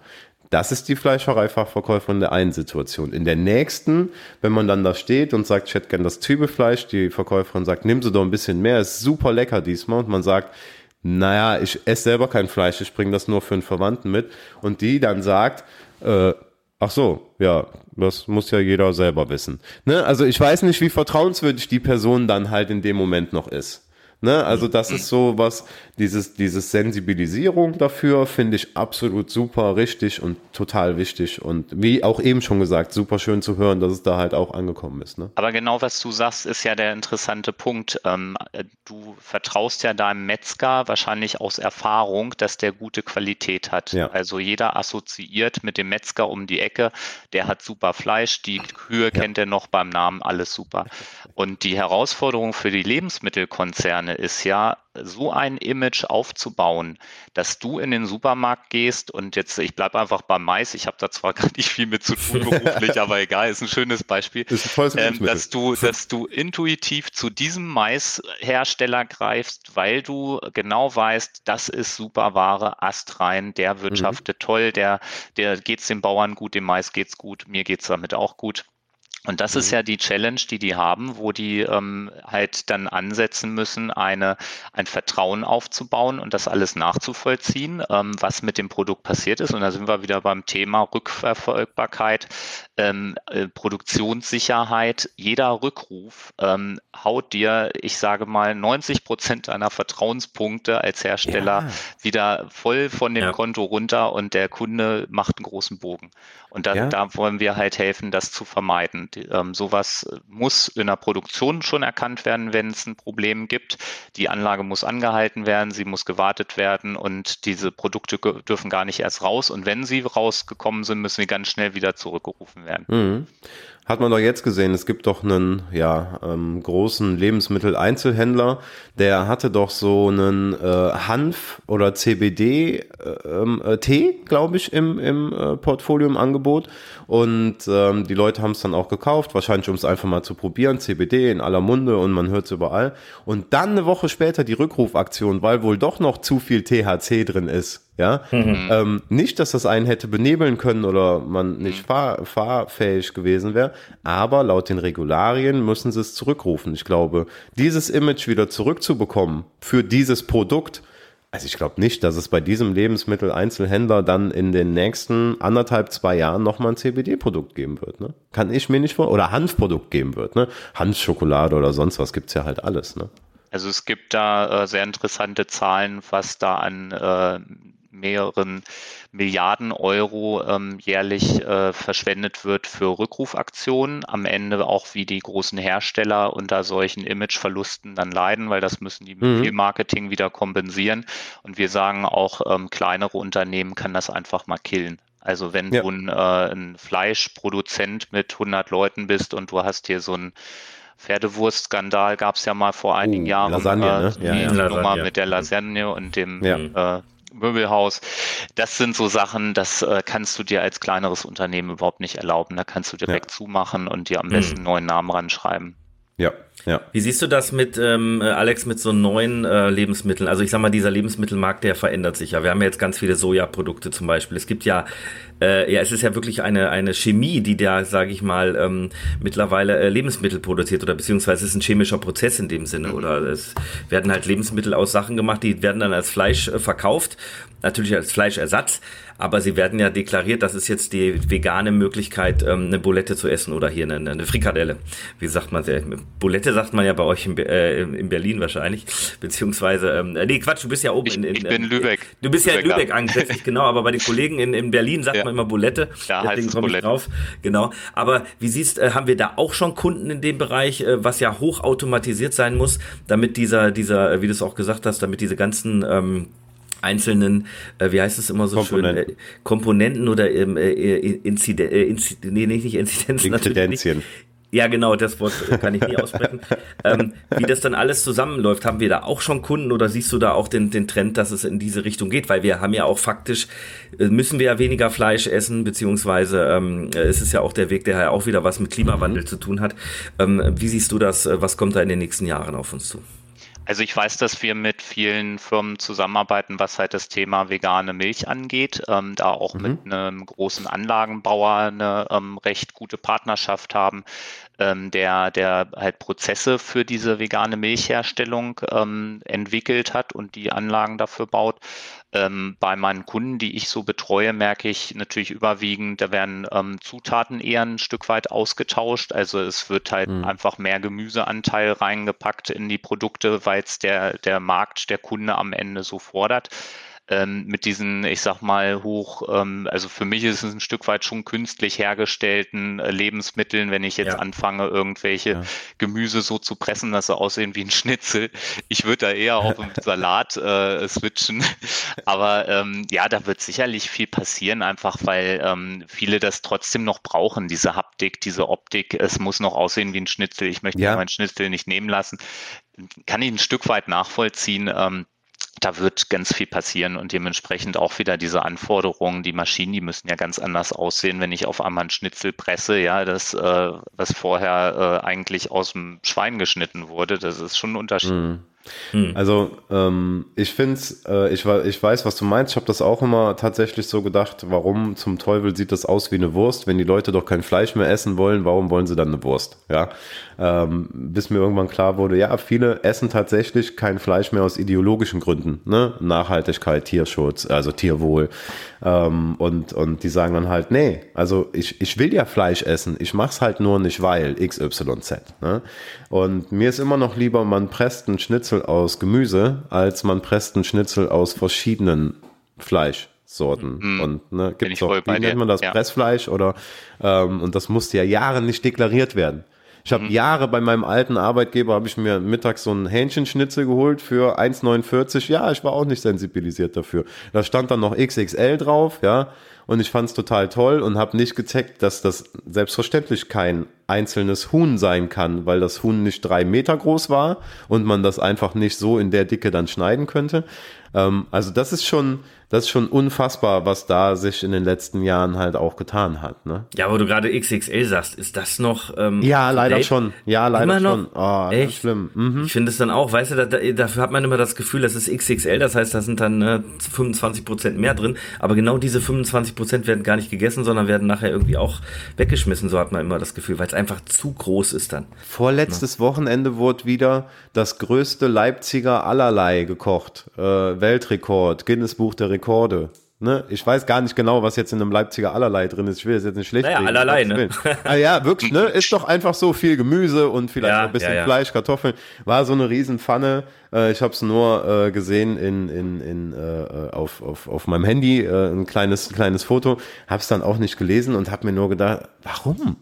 Das ist die Fleischereifachverkäuferin der einen Situation. In der nächsten, wenn man dann da steht und sagt, ich hätte gern das Zwiebelfleisch, die Verkäuferin sagt, nimm sie doch ein bisschen mehr, ist super lecker diesmal. Und man sagt, naja, ich esse selber kein Fleisch, ich bringe das nur für einen Verwandten mit. Und die dann sagt, äh, ach so, ja, das muss ja jeder selber wissen. Ne? Also ich weiß nicht, wie vertrauenswürdig die Person dann halt in dem Moment noch ist. Ne? Also das ist so was, dieses, dieses Sensibilisierung dafür finde ich absolut super richtig und total wichtig und wie auch eben schon gesagt, super schön zu hören, dass es da halt auch angekommen ist. Ne? Aber genau was du sagst, ist ja der interessante Punkt. Ähm, du vertraust ja deinem Metzger wahrscheinlich aus Erfahrung, dass der gute Qualität hat. Ja. Also jeder assoziiert mit dem Metzger um die Ecke, der hat super Fleisch, die Kühe ja. kennt er noch beim Namen, alles super. Und die Herausforderung für die Lebensmittelkonzerne ist ja, so ein Image aufzubauen, dass du in den Supermarkt gehst und jetzt, ich bleibe einfach beim Mais, ich habe da zwar gar nicht viel mit zu tun beruflich, aber egal, ist ein schönes Beispiel, ist ein ähm, dass du, dass du intuitiv zu diesem Maishersteller greifst, weil du genau weißt, das ist super Ware, astrein, der mhm. wirtschaftet mhm. toll, der, der geht's dem Bauern gut, dem Mais geht's gut, mir geht's damit auch gut. Und das mhm. ist ja die Challenge, die die haben, wo die ähm, halt dann ansetzen müssen, eine, ein Vertrauen aufzubauen und das alles nachzuvollziehen, ähm, was mit dem Produkt passiert ist. Und da sind wir wieder beim Thema Rückverfolgbarkeit, ähm, äh, Produktionssicherheit. Jeder Rückruf ähm, haut dir, ich sage mal, 90 Prozent deiner Vertrauenspunkte als Hersteller ja. wieder voll von dem ja. Konto runter und der Kunde macht einen großen Bogen. Und da, ja. da wollen wir halt helfen, das zu vermeiden. Ähm, sowas muss in der Produktion schon erkannt werden, wenn es ein Problem gibt. Die Anlage muss angehalten werden, sie muss gewartet werden und diese Produkte dürfen gar nicht erst raus. Und wenn sie rausgekommen sind, müssen sie ganz schnell wieder zurückgerufen werden. Mhm. Hat man doch jetzt gesehen, es gibt doch einen ja, ähm, großen Lebensmitteleinzelhändler, der hatte doch so einen äh, Hanf- oder CBD-Tee, äh, ähm, äh, glaube ich, im, im äh, Portfolio im Angebot. Und ähm, die Leute haben es dann auch gekauft, wahrscheinlich um es einfach mal zu probieren. CBD in aller Munde und man hört es überall. Und dann eine Woche später die Rückrufaktion, weil wohl doch noch zu viel THC drin ist Ja, mhm. ähm, nicht, dass das einen hätte benebeln können oder man nicht mhm. fahr, fahrfähig gewesen wäre, aber laut den Regularien müssen sie es zurückrufen. Ich glaube, dieses Image wieder zurückzubekommen für dieses Produkt, also ich glaube nicht, dass es bei diesem Lebensmitteleinzelhändler dann in den nächsten anderthalb, zwei Jahren nochmal ein CBD-Produkt geben wird. Ne? Kann ich mir nicht vor, oder Hanfprodukt geben wird. Ne? Hanfschokolade oder sonst was gibt's ja halt alles. Ne? Also es gibt da äh, sehr interessante Zahlen, was da an äh, mehreren Milliarden Euro ähm, jährlich äh, verschwendet wird für Rückrufaktionen. Am Ende auch wie die großen Hersteller unter solchen Imageverlusten dann leiden, weil das müssen die mit mhm. viel Marketing wieder kompensieren. Und wir sagen auch, ähm, kleinere Unternehmen kann das einfach mal killen. Also wenn ja. du ein, äh, ein Fleischproduzent mit 100 Leuten bist und du hast hier so ein Pferdewurstskandal gab es ja mal vor einigen uh, Jahren. Lasagne, äh, ne? Die ja, ja. Nummer mit der Lasagne und dem ja. äh, Möbelhaus. Das sind so Sachen, das äh, kannst du dir als kleineres Unternehmen überhaupt nicht erlauben. Da kannst du direkt ja. zumachen und dir am besten mhm. einen neuen Namen ranschreiben. Ja, ja. Wie siehst du das mit, ähm, Alex, mit so neuen äh, Lebensmitteln? Also ich sag mal, dieser Lebensmittelmarkt, der verändert sich ja. Wir haben ja jetzt ganz viele Sojaprodukte zum Beispiel. Es gibt ja, äh, ja, es ist ja wirklich eine, eine Chemie, die da, sage ich mal, ähm, mittlerweile äh, Lebensmittel produziert oder beziehungsweise es ist ein chemischer Prozess in dem Sinne. Oder es werden halt Lebensmittel aus Sachen gemacht, die werden dann als Fleisch äh, verkauft, natürlich als Fleischersatz aber sie werden ja deklariert, das ist jetzt die vegane Möglichkeit, ähm, eine Bulette zu essen oder hier eine, eine Frikadelle. Wie sagt man sehr? Bulette sagt man ja bei euch in, äh, in Berlin wahrscheinlich, beziehungsweise, ähm, nee, Quatsch, du bist ja oben ich, in, in Ich bin äh, Lübeck. Du bist ja in Lübeck angesetzt, genau, aber bei den Kollegen in, in Berlin sagt ja. man immer Bulette. Ja, deswegen komme ich drauf. Genau. Aber wie siehst, äh, haben wir da auch schon Kunden in dem Bereich, äh, was ja hochautomatisiert sein muss, damit dieser, dieser, äh, wie du es auch gesagt hast, damit diese ganzen ähm, einzelnen, äh, wie heißt es immer so Komponenten. schön, äh, Komponenten oder ähm, äh, Inziden, äh, Inzid nee, nicht Inzidenzen. Inzidenzien. Ja, genau, das Wort kann ich nie aussprechen. ähm, wie das dann alles zusammenläuft, haben wir da auch schon Kunden oder siehst du da auch den, den Trend, dass es in diese Richtung geht? Weil wir haben ja auch faktisch, äh, müssen wir ja weniger Fleisch essen, beziehungsweise ähm, es ist ja auch der Weg, der ja auch wieder was mit Klimawandel mhm. zu tun hat. Ähm, wie siehst du das? Äh, was kommt da in den nächsten Jahren auf uns zu? Also ich weiß, dass wir mit vielen Firmen zusammenarbeiten, was halt das Thema vegane Milch angeht. Ähm, da auch mhm. mit einem großen Anlagenbauer eine ähm, recht gute Partnerschaft haben, ähm, der, der halt Prozesse für diese vegane Milchherstellung ähm, entwickelt hat und die Anlagen dafür baut. Ähm, bei meinen Kunden, die ich so betreue, merke ich natürlich überwiegend, da werden ähm, Zutaten eher ein Stück weit ausgetauscht. Also es wird halt mhm. einfach mehr Gemüseanteil reingepackt in die Produkte, weil es der, der Markt, der Kunde am Ende so fordert ähm, mit diesen, ich sag mal, hoch, ähm, also für mich ist es ein Stück weit schon künstlich hergestellten äh, Lebensmitteln, wenn ich jetzt ja. anfange, irgendwelche ja. Gemüse so zu pressen, dass sie aussehen wie ein Schnitzel. Ich würde da eher auf einen Salat äh, switchen. Aber ähm, ja, da wird sicherlich viel passieren, einfach weil ähm, viele das trotzdem noch brauchen, diese Haptik, diese Optik. Es muss noch aussehen wie ein Schnitzel. Ich möchte ja. mein Schnitzel nicht nehmen lassen. Kann ich ein Stück weit nachvollziehen. Ähm, da wird ganz viel passieren und dementsprechend auch wieder diese Anforderungen, die Maschinen, die müssen ja ganz anders aussehen, wenn ich auf einmal ein Schnitzel presse, ja, das, äh, was vorher äh, eigentlich aus dem Schwein geschnitten wurde, das ist schon ein Unterschied. Mhm. Hm. Also ähm, ich finde äh, ich, ich weiß, was du meinst. Ich habe das auch immer tatsächlich so gedacht, warum zum Teufel sieht das aus wie eine Wurst, wenn die Leute doch kein Fleisch mehr essen wollen, warum wollen sie dann eine Wurst? Ja, ähm, bis mir irgendwann klar wurde, ja, viele essen tatsächlich kein Fleisch mehr aus ideologischen Gründen, ne? Nachhaltigkeit, Tierschutz, also Tierwohl. Ähm, und, und die sagen dann halt, nee, also ich, ich will ja Fleisch essen, ich mach's halt nur nicht, weil XYZ. Ne? Und mir ist immer noch lieber, man presst einen Schnitzel aus Gemüse, als man presst einen Schnitzel aus verschiedenen Fleischsorten. Mm, und ne, gibt's auch, wie nennt man das, ja. Pressfleisch oder ähm, und das musste ja Jahre nicht deklariert werden. Ich habe mhm. Jahre bei meinem alten Arbeitgeber, habe ich mir mittags so einen Hähnchenschnitzel geholt für 1,49. Ja, ich war auch nicht sensibilisiert dafür. Da stand dann noch XXL drauf, ja. Und ich fand es total toll und habe nicht gecheckt, dass das selbstverständlich kein einzelnes Huhn sein kann, weil das Huhn nicht drei Meter groß war und man das einfach nicht so in der Dicke dann schneiden könnte. Ähm, also das ist schon, das ist schon unfassbar, was da sich in den letzten Jahren halt auch getan hat. Ne? Ja, wo du gerade XXL sagst, ist das noch? Ähm, ja, leider Date? schon. Ja, leider schon. Oh, Echt? schlimm. Mhm. Ich finde es dann auch, weißt du, da, da, dafür hat man immer das Gefühl, das ist XXL, das heißt, da sind dann ne, 25 Prozent mehr drin. Aber genau diese 25 Prozent werden gar nicht gegessen, sondern werden nachher irgendwie auch weggeschmissen. So hat man immer das Gefühl, weil es einfach zu groß ist dann. Vorletztes ja. Wochenende wurde wieder das größte Leipziger allerlei gekocht. Äh, Weltrekord, Guinness Buch der Rekorde. Ne? Ich weiß gar nicht genau, was jetzt in einem Leipziger allerlei drin ist. Ich will es jetzt nicht schlecht naja, reden. allerlei, ne? ah, ja, wirklich, ne? Ist doch einfach so viel Gemüse und vielleicht ja, ein bisschen ja, ja. Fleisch, Kartoffeln. War so eine Riesenpfanne. Äh, ich habe es nur äh, gesehen in, in, in, äh, auf, auf, auf meinem Handy, ein kleines, kleines Foto. Habe es dann auch nicht gelesen und habe mir nur gedacht, warum?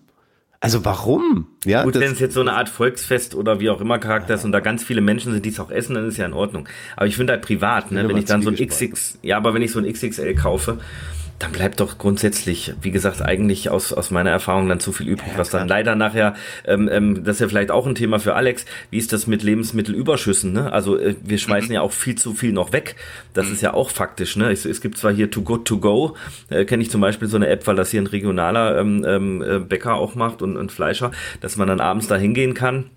Also warum? Ja, Gut, wenn es jetzt so eine Art Volksfest oder wie auch immer Charakter ist und da ganz viele Menschen sind, die es auch essen, dann ist ja in Ordnung. Aber ich finde halt privat, ne, wenn ich dann so ein XX, ja, aber wenn ich so ein XXL kaufe, dann bleibt doch grundsätzlich, wie gesagt, eigentlich aus, aus meiner Erfahrung dann zu viel übrig, ja, was dann leider nachher, ähm, ähm, das ist ja vielleicht auch ein Thema für Alex, wie ist das mit Lebensmittelüberschüssen, ne? Also äh, wir schmeißen mhm. ja auch viel zu viel noch weg. Das mhm. ist ja auch faktisch, ne? Es, es gibt zwar hier Too Good To Go, äh, kenne ich zum Beispiel so eine App, weil das hier ein regionaler ähm, ähm, äh, Bäcker auch macht und ein Fleischer, dass man dann abends da hingehen kann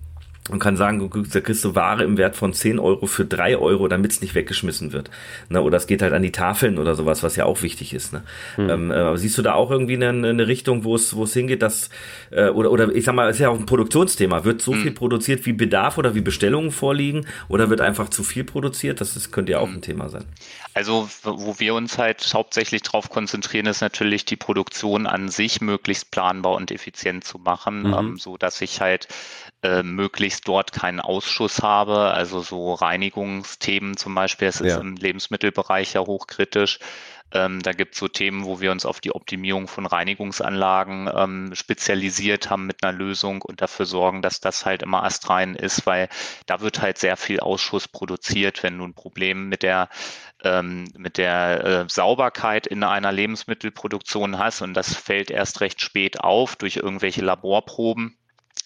und kann sagen, da kriegst du Ware im Wert von 10 Euro für 3 Euro, damit es nicht weggeschmissen wird. Ne? Oder es geht halt an die Tafeln oder sowas, was ja auch wichtig ist. Ne? Hm. Ähm, äh, siehst du da auch irgendwie eine, eine Richtung, wo es wo es hingeht, dass äh, oder oder ich sag mal, es ist ja auch ein Produktionsthema. Wird so hm. viel produziert, wie Bedarf oder wie Bestellungen vorliegen, oder wird einfach zu viel produziert? Das ist, könnte ja auch hm. ein Thema sein. Also wo wir uns halt hauptsächlich darauf konzentrieren, ist natürlich die Produktion an sich möglichst planbar und effizient zu machen, mhm. ähm, so dass ich halt äh, möglichst dort keinen Ausschuss habe. Also so Reinigungsthemen zum Beispiel, das ist ja. im Lebensmittelbereich ja hochkritisch. Ähm, da gibt es so Themen, wo wir uns auf die Optimierung von Reinigungsanlagen ähm, spezialisiert haben mit einer Lösung und dafür sorgen, dass das halt immer astrein ist, weil da wird halt sehr viel Ausschuss produziert, wenn du ein Problem mit der ähm, mit der äh, Sauberkeit in einer Lebensmittelproduktion hast und das fällt erst recht spät auf durch irgendwelche Laborproben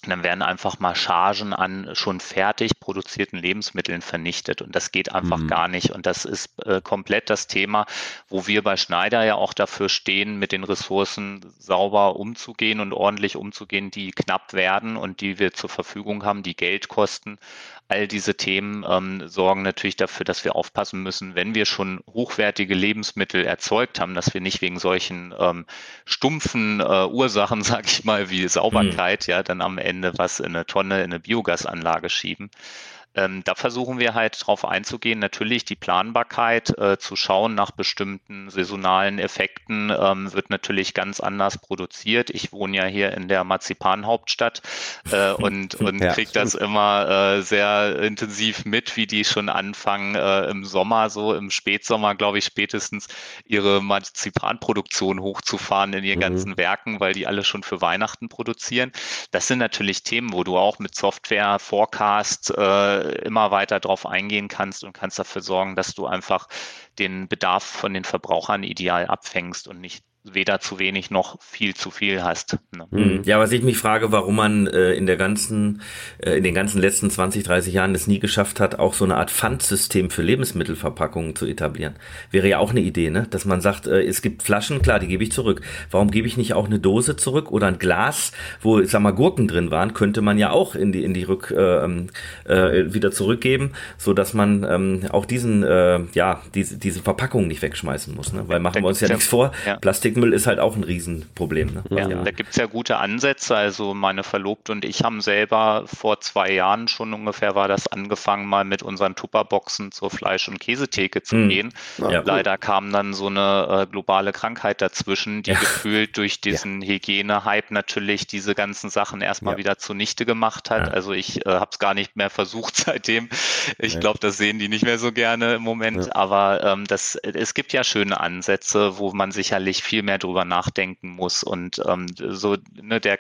dann werden einfach mal Chargen an schon fertig produzierten Lebensmitteln vernichtet. Und das geht einfach mhm. gar nicht. Und das ist äh, komplett das Thema, wo wir bei Schneider ja auch dafür stehen, mit den Ressourcen sauber umzugehen und ordentlich umzugehen, die knapp werden und die wir zur Verfügung haben, die Geld kosten all diese Themen ähm, sorgen natürlich dafür, dass wir aufpassen müssen, wenn wir schon hochwertige Lebensmittel erzeugt haben, dass wir nicht wegen solchen ähm, stumpfen äh, Ursachen, sag ich mal, wie Sauberkeit, mhm. ja, dann am Ende was in eine Tonne, in eine Biogasanlage schieben. Ähm, da versuchen wir halt drauf einzugehen, natürlich die Planbarkeit äh, zu schauen nach bestimmten saisonalen Effekten ähm, wird natürlich ganz anders produziert. Ich wohne ja hier in der Marzipanhauptstadt äh, und, und ja, kriege das immer äh, sehr intensiv mit, wie die schon anfangen äh, im Sommer, so im Spätsommer, glaube ich, spätestens ihre Marzipanproduktion hochzufahren in ihren mhm. ganzen Werken, weil die alle schon für Weihnachten produzieren. Das sind natürlich Themen, wo du auch mit Software, Forecast, äh, immer weiter drauf eingehen kannst und kannst dafür sorgen, dass du einfach den Bedarf von den Verbrauchern ideal abfängst und nicht weder zu wenig noch viel zu viel hast. Ne? Hm. Ja, was ich mich frage, warum man äh, in der ganzen, äh, in den ganzen letzten 20, 30 Jahren es nie geschafft hat, auch so eine Art Pfandsystem für Lebensmittelverpackungen zu etablieren. Wäre ja auch eine Idee, ne? Dass man sagt, äh, es gibt Flaschen, klar, die gebe ich zurück. Warum gebe ich nicht auch eine Dose zurück oder ein Glas, wo, ich sag mal, Gurken drin waren, könnte man ja auch in die, in die Rück, äh, ähm, äh, wieder zurückgeben, so dass man ähm, auch diesen, äh, ja, diese, diese Verpackung nicht wegschmeißen muss, ne? Weil machen wir uns ja nichts vor. Ja. Plastik Plastikmüll ist halt auch ein Riesenproblem. Ne? Ja, ja. da gibt es ja gute Ansätze. Also meine Verlobte und ich haben selber vor zwei Jahren schon ungefähr war das angefangen, mal mit unseren Tupperboxen zur Fleisch- und Käsetheke zu mhm. gehen. Ja, Leider cool. kam dann so eine äh, globale Krankheit dazwischen, die gefühlt durch diesen Hygiene-Hype natürlich diese ganzen Sachen erstmal wieder zunichte gemacht hat. Also ich äh, habe es gar nicht mehr versucht seitdem. Ich glaube, das sehen die nicht mehr so gerne im Moment. Aber ähm, das, es gibt ja schöne Ansätze, wo man sicherlich viel viel mehr drüber nachdenken muss. Und ähm, so, ne, der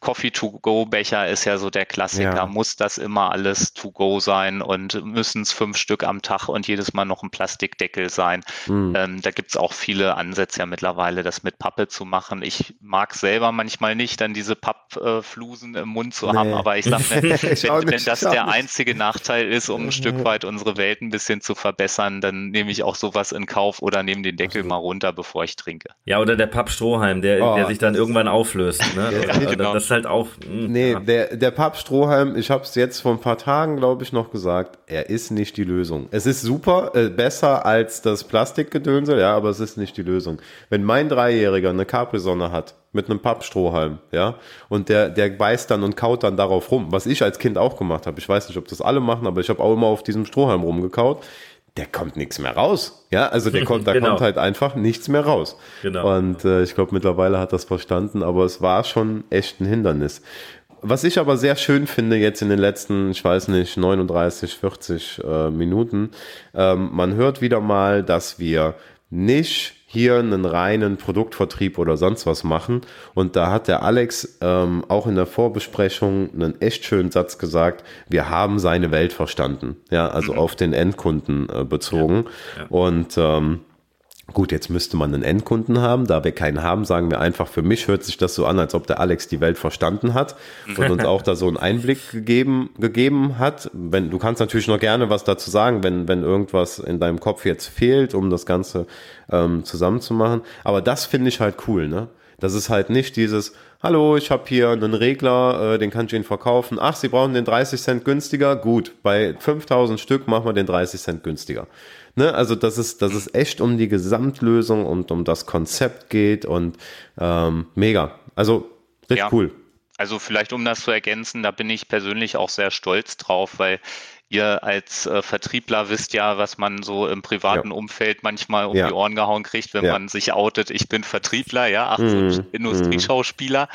Coffee-to-go-Becher ist ja so der Klassiker. Ja. Muss das immer alles to-go sein und müssen es fünf Stück am Tag und jedes Mal noch ein Plastikdeckel sein? Mhm. Ähm, da gibt es auch viele Ansätze ja mittlerweile, das mit Pappe zu machen. Ich mag selber manchmal nicht, dann diese Pappflusen im Mund zu nee. haben, aber ich sage mir, wenn, wenn das der einzige Nachteil ist, um ein Stück weit unsere Welt ein bisschen zu verbessern, dann nehme ich auch sowas in Kauf oder nehme den Deckel mal runter, bevor ich trinke. Ja, oder der Pappstrohhalm, der, oh, der sich dann irgendwann auflöst. Ne? ja, genau. Das ist halt auch. Mh, hm, nee, ja. der, der Pappstrohhalm, ich habe es jetzt vor ein paar Tagen, glaube ich, noch gesagt, er ist nicht die Lösung. Es ist super, äh, besser als das Plastikgedönsel, ja, aber es ist nicht die Lösung. Wenn mein Dreijähriger eine Capri-Sonne hat, mit einem Pappstrohhalm, ja, und der, der beißt dann und kaut dann darauf rum, was ich als Kind auch gemacht habe. Ich weiß nicht, ob das alle machen, aber ich habe auch immer auf diesem Strohhalm rumgekaut. Der kommt nichts mehr raus, ja, also der kommt, da genau. kommt halt einfach nichts mehr raus. Genau. Und äh, ich glaube, mittlerweile hat das verstanden, aber es war schon echt ein Hindernis. Was ich aber sehr schön finde jetzt in den letzten, ich weiß nicht, 39, 40 äh, Minuten, ähm, man hört wieder mal, dass wir nicht hier einen reinen Produktvertrieb oder sonst was machen. Und da hat der Alex ähm, auch in der Vorbesprechung einen echt schönen Satz gesagt, wir haben seine Welt verstanden. Ja, also mhm. auf den Endkunden äh, bezogen. Ja, ja. Und ähm, Gut, jetzt müsste man einen Endkunden haben. Da wir keinen haben, sagen wir einfach, für mich hört sich das so an, als ob der Alex die Welt verstanden hat und uns auch da so einen Einblick gegeben, gegeben hat. Wenn, du kannst natürlich noch gerne was dazu sagen, wenn, wenn irgendwas in deinem Kopf jetzt fehlt, um das Ganze ähm, zusammenzumachen. Aber das finde ich halt cool, ne? Das ist halt nicht dieses, hallo, ich habe hier einen Regler, äh, den kann ich Ihnen verkaufen. Ach, Sie brauchen den 30 Cent günstiger? Gut, bei 5000 Stück machen wir den 30 Cent günstiger. Ne? Also, dass es, dass es echt um die Gesamtlösung und um das Konzept geht und ähm, mega. Also, richtig ja. cool. Also vielleicht um das zu ergänzen, da bin ich persönlich auch sehr stolz drauf, weil Ihr als äh, Vertriebler wisst ja, was man so im privaten ja. Umfeld manchmal um ja. die Ohren gehauen kriegt, wenn ja. man sich outet, ich bin Vertriebler, ja, ach, mhm. so Industrieschauspieler.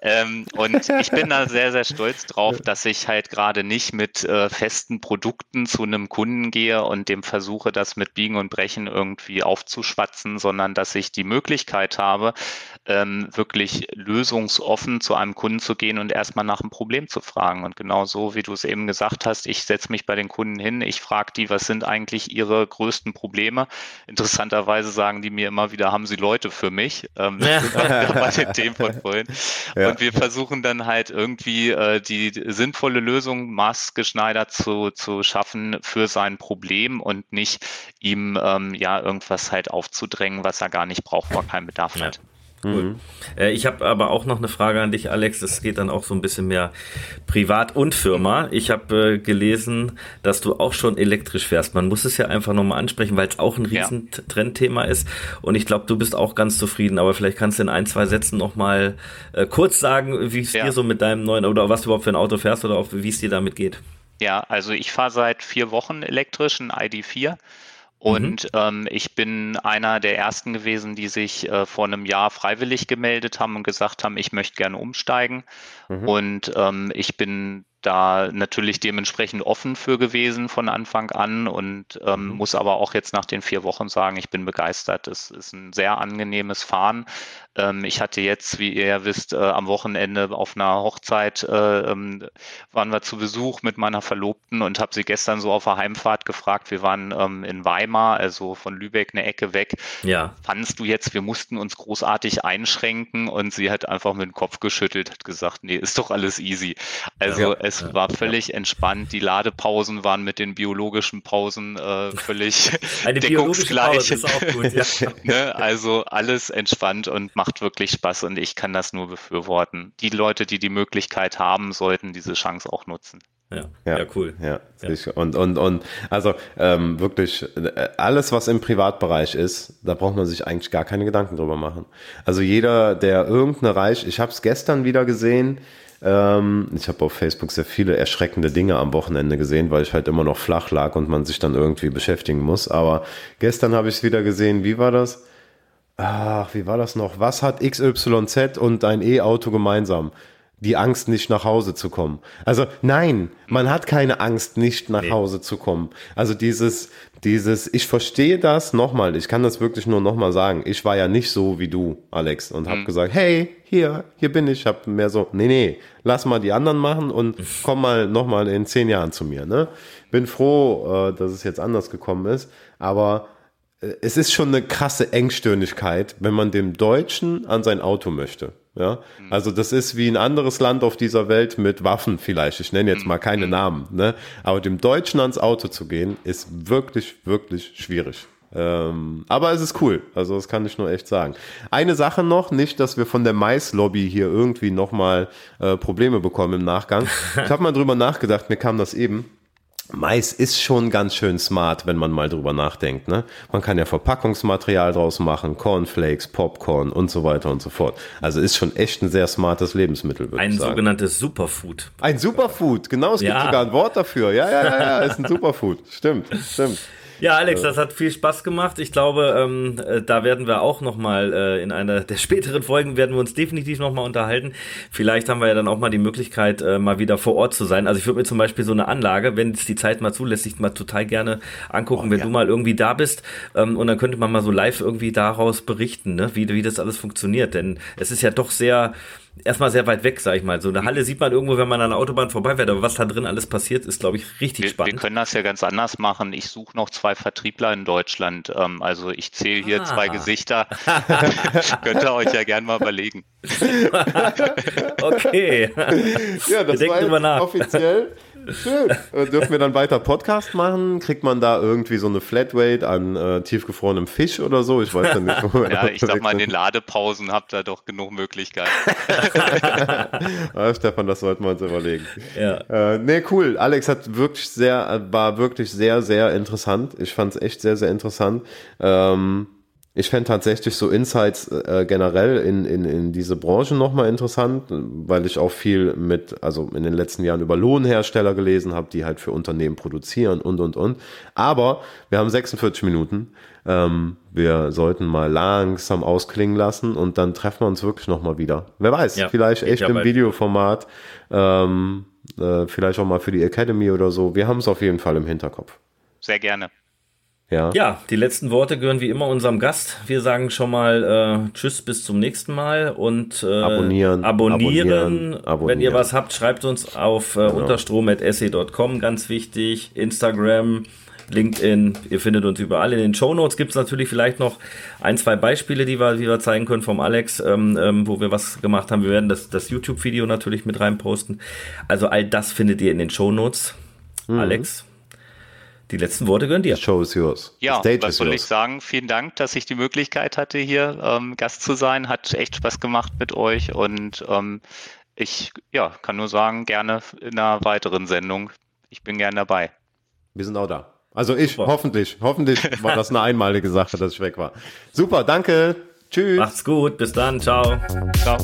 Ähm, und ich bin da sehr, sehr stolz drauf, dass ich halt gerade nicht mit äh, festen Produkten zu einem Kunden gehe und dem versuche, das mit Biegen und Brechen irgendwie aufzuschwatzen, sondern dass ich die Möglichkeit habe, ähm, wirklich lösungsoffen zu einem Kunden zu gehen und erstmal nach einem Problem zu fragen. Und genau so, wie du es eben gesagt hast, ich setze mich bei den Kunden hin, ich frage die, was sind eigentlich ihre größten Probleme. Interessanterweise sagen die mir immer wieder, haben sie Leute für mich? Ähm, ja. bei den Themen von vorhin. Ja. Und wir versuchen dann halt irgendwie äh, die sinnvolle Lösung maßgeschneidert zu, zu schaffen für sein Problem und nicht ihm ähm, ja irgendwas halt aufzudrängen, was er gar nicht braucht, wo er keinen Bedarf ja. hat. Cool. Mhm. Äh, ich habe aber auch noch eine Frage an dich, Alex. Das geht dann auch so ein bisschen mehr privat und Firma. Ich habe äh, gelesen, dass du auch schon elektrisch fährst. Man muss es ja einfach nochmal ansprechen, weil es auch ein riesen ja. Trendthema ist. Und ich glaube, du bist auch ganz zufrieden. Aber vielleicht kannst du in ein, zwei Sätzen nochmal äh, kurz sagen, wie es ja. dir so mit deinem neuen oder was du überhaupt für ein Auto fährst oder wie es dir damit geht. Ja, also ich fahre seit vier Wochen elektrisch, ein ID4. Mhm. Und mhm. ähm, ich bin einer der ersten gewesen, die sich äh, vor einem Jahr freiwillig gemeldet haben und gesagt haben, ich möchte gerne umsteigen. Mhm. Und ähm, ich bin da natürlich dementsprechend offen für gewesen von Anfang an und ähm, mhm. muss aber auch jetzt nach den vier Wochen sagen, ich bin begeistert. Es ist ein sehr angenehmes Fahren. Ähm, ich hatte jetzt, wie ihr ja wisst, äh, am Wochenende auf einer Hochzeit äh, ähm, waren wir zu Besuch mit meiner Verlobten und habe sie gestern so auf der Heimfahrt gefragt. Wir waren ähm, in Weimar, also von Lübeck eine Ecke weg. Ja. Fandest du jetzt, wir mussten uns großartig einschränken und sie hat einfach mit dem Kopf geschüttelt, hat gesagt, nee, ist doch alles easy. Also ja es ja, war völlig ja. entspannt. Die Ladepausen waren mit den biologischen Pausen äh, völlig Eine deckungsgleich. ist auch gut, ne? Also alles entspannt und macht wirklich Spaß und ich kann das nur befürworten. Die Leute, die die Möglichkeit haben, sollten diese Chance auch nutzen. Ja, ja, ja, cool. Ja, ja. Und, und, und also ähm, wirklich, äh, alles, was im Privatbereich ist, da braucht man sich eigentlich gar keine Gedanken drüber machen. Also jeder, der irgendeine Reich, ich habe es gestern wieder gesehen, ähm, ich habe auf Facebook sehr viele erschreckende Dinge am Wochenende gesehen, weil ich halt immer noch flach lag und man sich dann irgendwie beschäftigen muss. Aber gestern habe ich es wieder gesehen. Wie war das? Ach, wie war das noch? Was hat XYZ und ein E-Auto gemeinsam? Die Angst, nicht nach Hause zu kommen. Also nein, man hat keine Angst, nicht nach nee. Hause zu kommen. Also dieses, dieses, ich verstehe das nochmal, ich kann das wirklich nur nochmal sagen. Ich war ja nicht so wie du, Alex, und habe mhm. gesagt, hey, hier, hier bin ich. Habe mehr so, nee, nee, lass mal die anderen machen und komm mal nochmal in zehn Jahren zu mir. Ne? Bin froh, äh, dass es jetzt anders gekommen ist, aber äh, es ist schon eine krasse Engstirnigkeit, wenn man dem Deutschen an sein Auto möchte. Ja, mhm. also das ist wie ein anderes Land auf dieser Welt mit Waffen vielleicht. Ich nenne jetzt mhm. mal keine mhm. Namen, ne? Aber dem Deutschen ans Auto zu gehen, ist wirklich, wirklich schwierig. Ähm, aber es ist cool. Also das kann ich nur echt sagen. Eine Sache noch, nicht, dass wir von der Mais-Lobby hier irgendwie nochmal äh, Probleme bekommen im Nachgang. Ich habe mal drüber nachgedacht, mir kam das eben. Mais ist schon ganz schön smart, wenn man mal drüber nachdenkt. Ne? Man kann ja Verpackungsmaterial draus machen, Cornflakes, Popcorn und so weiter und so fort. Also ist schon echt ein sehr smartes Lebensmittel, würde ein ich sagen. Ein sogenanntes Superfood. Ein Superfood, genau, es ja. gibt sogar ein Wort dafür. Ja, ja, ja, ja, ist ein Superfood. Stimmt, stimmt. Ja, Alex, das hat viel Spaß gemacht. Ich glaube, ähm, äh, da werden wir auch noch mal äh, in einer der späteren Folgen werden wir uns definitiv noch mal unterhalten. Vielleicht haben wir ja dann auch mal die Möglichkeit, äh, mal wieder vor Ort zu sein. Also ich würde mir zum Beispiel so eine Anlage, wenn es die Zeit mal zulässt, ich mal total gerne angucken, oh, wenn ja. du mal irgendwie da bist. Ähm, und dann könnte man mal so live irgendwie daraus berichten, ne? wie, wie das alles funktioniert. Denn es ist ja doch sehr erstmal sehr weit weg, sag ich mal. So eine Halle sieht man irgendwo, wenn man an der Autobahn vorbeifährt, aber was da drin alles passiert, ist, glaube ich, richtig wir, spannend. Wir können das ja ganz anders machen. Ich suche noch zwei Vertriebler in Deutschland. Ähm, also ich zähle hier ah. zwei Gesichter. Könnt ihr euch ja gern mal überlegen. okay. Ja, das wir war nach. offiziell Schön. Äh, dürfen wir dann weiter Podcast machen? Kriegt man da irgendwie so eine Flatrate an äh, tiefgefrorenem Fisch oder so? Ich weiß ja nicht. ja, ich sag mal, in den Ladepausen habt ihr doch genug Möglichkeiten. ja, Stefan, das sollten wir uns überlegen. Ja. Äh, nee, cool. Alex hat wirklich sehr, war wirklich sehr, sehr interessant. Ich fand es echt sehr, sehr interessant. Ähm, ich fände tatsächlich so Insights äh, generell in, in, in diese Branche nochmal interessant, weil ich auch viel mit, also in den letzten Jahren über Lohnhersteller gelesen habe, die halt für Unternehmen produzieren und, und, und. Aber wir haben 46 Minuten. Ähm, wir sollten mal langsam ausklingen lassen und dann treffen wir uns wirklich nochmal wieder. Wer weiß, ja, vielleicht echt im Videoformat, ähm, äh, vielleicht auch mal für die Academy oder so. Wir haben es auf jeden Fall im Hinterkopf. Sehr gerne. Ja. ja, die letzten Worte gehören wie immer unserem Gast. Wir sagen schon mal äh, Tschüss, bis zum nächsten Mal und äh, abonnieren, abonnieren. abonnieren. Wenn ihr was habt, schreibt uns auf äh, genau. unterstrom.se.com, ganz wichtig. Instagram, LinkedIn, ihr findet uns überall. In den Show Notes gibt es natürlich vielleicht noch ein, zwei Beispiele, die wir, die wir zeigen können vom Alex, ähm, ähm, wo wir was gemacht haben. Wir werden das, das YouTube-Video natürlich mit reinposten. Also all das findet ihr in den Show Notes. Mhm. Alex, die letzten Worte gehören dir. The show is yours. Ja, was soll ich sagen? Vielen Dank, dass ich die Möglichkeit hatte, hier ähm, Gast zu sein. Hat echt Spaß gemacht mit euch und ähm, ich ja, kann nur sagen, gerne in einer weiteren Sendung. Ich bin gern dabei. Wir sind auch da. Also ich, Super. hoffentlich. Hoffentlich war das eine einmalige Sache, dass ich weg war. Super, danke. Tschüss. Macht's gut. Bis dann. Ciao. Ciao.